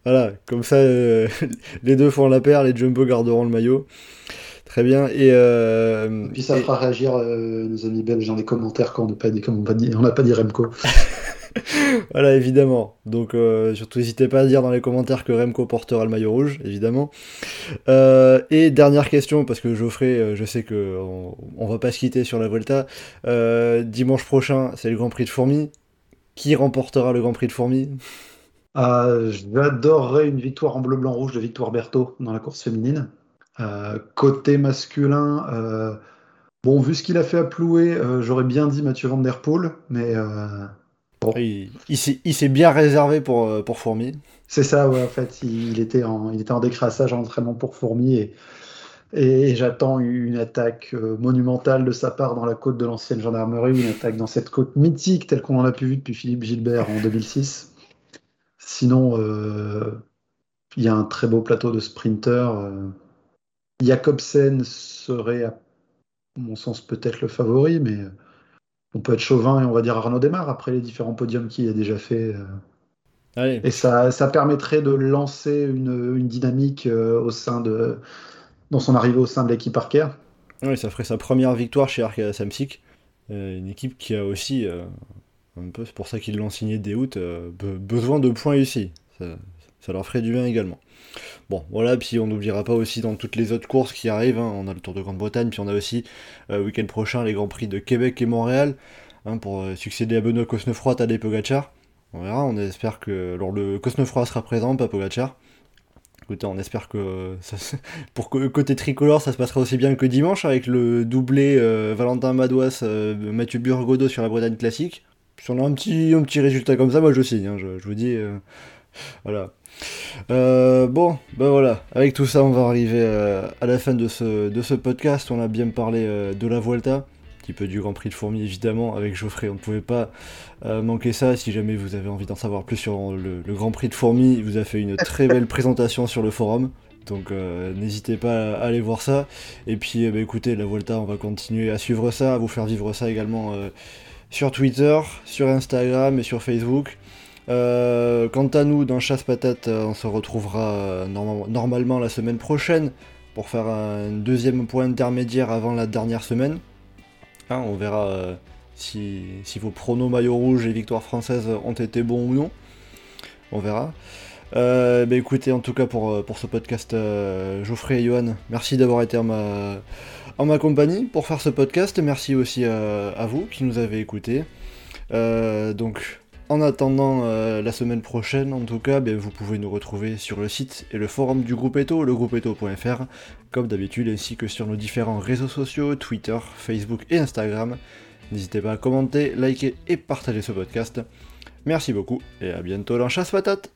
Speaker 1: Voilà, comme ça, euh, les deux font la paire, les Jumbo garderont le maillot. Très bien. Et, euh,
Speaker 3: Et puis ça
Speaker 1: et-
Speaker 3: fera réagir euh, nos amis belges dans les commentaires quand on n'a pas dit, on pas dit, on n'a pas dit Remco.
Speaker 1: voilà, évidemment. Donc, euh, surtout, n'hésitez pas à dire dans les commentaires que Remco portera le maillot rouge, évidemment. Et dernière question, parce que Geoffrey, je sais que on, on va pas se quitter sur la. Euh, dimanche prochain, c'est le Grand Prix de Fourmi. Qui remportera le Grand Prix de Fourmi?
Speaker 3: Euh, J'adorerais une victoire en bleu-blanc-rouge de Victoire Berthaud dans la course féminine. Euh, côté masculin, euh, bon, vu ce qu'il a fait à Ploué, euh, j'aurais bien dit Mathieu Van Der Poel, mais
Speaker 1: Il, il s'est bien réservé pour, pour Fourmi.
Speaker 3: c'est ça, ouais, en fait, il, il était en, il était en décrassage en entraînement pour Fourmi et Et j'attends une attaque monumentale de sa part dans la côte de l'ancienne gendarmerie, une attaque dans cette côte mythique telle qu'on en a pu vu depuis Philippe Gilbert en 2006. Sinon, euh, il y a un très beau plateau de sprinters. euh, Jacobsen serait, à mon sens, peut-être le favori, mais euh, on peut être chauvin et on va dire Arnaud Desmar après les différents podiums qu'il a déjà fait. euh.
Speaker 1: Allez,
Speaker 3: Et ça, ça permettrait de lancer une, une dynamique euh, au sein de, dans son arrivée au sein de l'équipe Parker.
Speaker 1: ouais, ça ferait sa première victoire chez Arkea Samsic. Une équipe qui a aussi, un peu, c'est pour ça qu'ils l'ont signé dès août, be- besoin de points ici. Ça, ça leur ferait du bien également. Bon, voilà, puis on n'oubliera pas aussi dans toutes les autres courses qui arrivent, hein, on a le Tour de Grande-Bretagne, puis on a aussi euh, week-end prochain les Grands Prix de Québec et Montréal, hein, pour euh, succéder à Benoît Cosnefroy, Tadej Pogacar. On verra, on espère que... Alors le Cosnefroy sera présent, pas Pogacar. Écoutez, on espère que se- pour côté tricolore, ça se passera aussi bien que dimanche avec le doublé euh, Valentin Madouas, euh, Mathieu Burgodeau sur la Bretagne classique. Si on a un petit, résultat comme ça, moi je signe, hein, je, vous dis. euh, voilà. Euh, bon, ben voilà, avec tout ça, on va arriver euh, à la fin de ce, de ce podcast. On a bien parlé euh, de la Vuelta, un petit peu du Grand Prix de Fourmi évidemment, avec Geoffrey. On ne pouvait pas manquer ça. Si jamais vous avez envie d'en savoir plus sur le, le Grand Prix de Fourmi, il vous a fait une très belle présentation sur le forum. Donc n'hésitez pas à aller voir ça. Et puis ben, écoutez, la Volta, on va continuer à suivre ça, à vous faire vivre ça également sur Twitter, sur Instagram et sur Facebook. Euh, quant à nous, dans Chasse Patate, euh, on se retrouvera euh, norma- normalement la semaine prochaine pour faire un deuxième point intermédiaire avant la dernière semaine. Hein, on verra si, vos pronos maillot rouge et victoire française ont été bons ou non. On verra. Bah écoutez, en tout cas pour, pour ce podcast, Geoffrey et Johan, merci d'avoir été en ma, compagnie pour faire ce podcast. Merci aussi à, à vous qui nous avez écoutés. Donc, en attendant euh, la semaine prochaine, en tout cas, ben, vous pouvez nous retrouver sur le site et le forum du groupe Eto, legroupeeto.fr, comme d'habitude, ainsi que sur nos différents réseaux sociaux, Twitter, Facebook et Instagram. N'hésitez pas à commenter, liker et partager ce podcast. Merci beaucoup et à bientôt dans Chasse Patate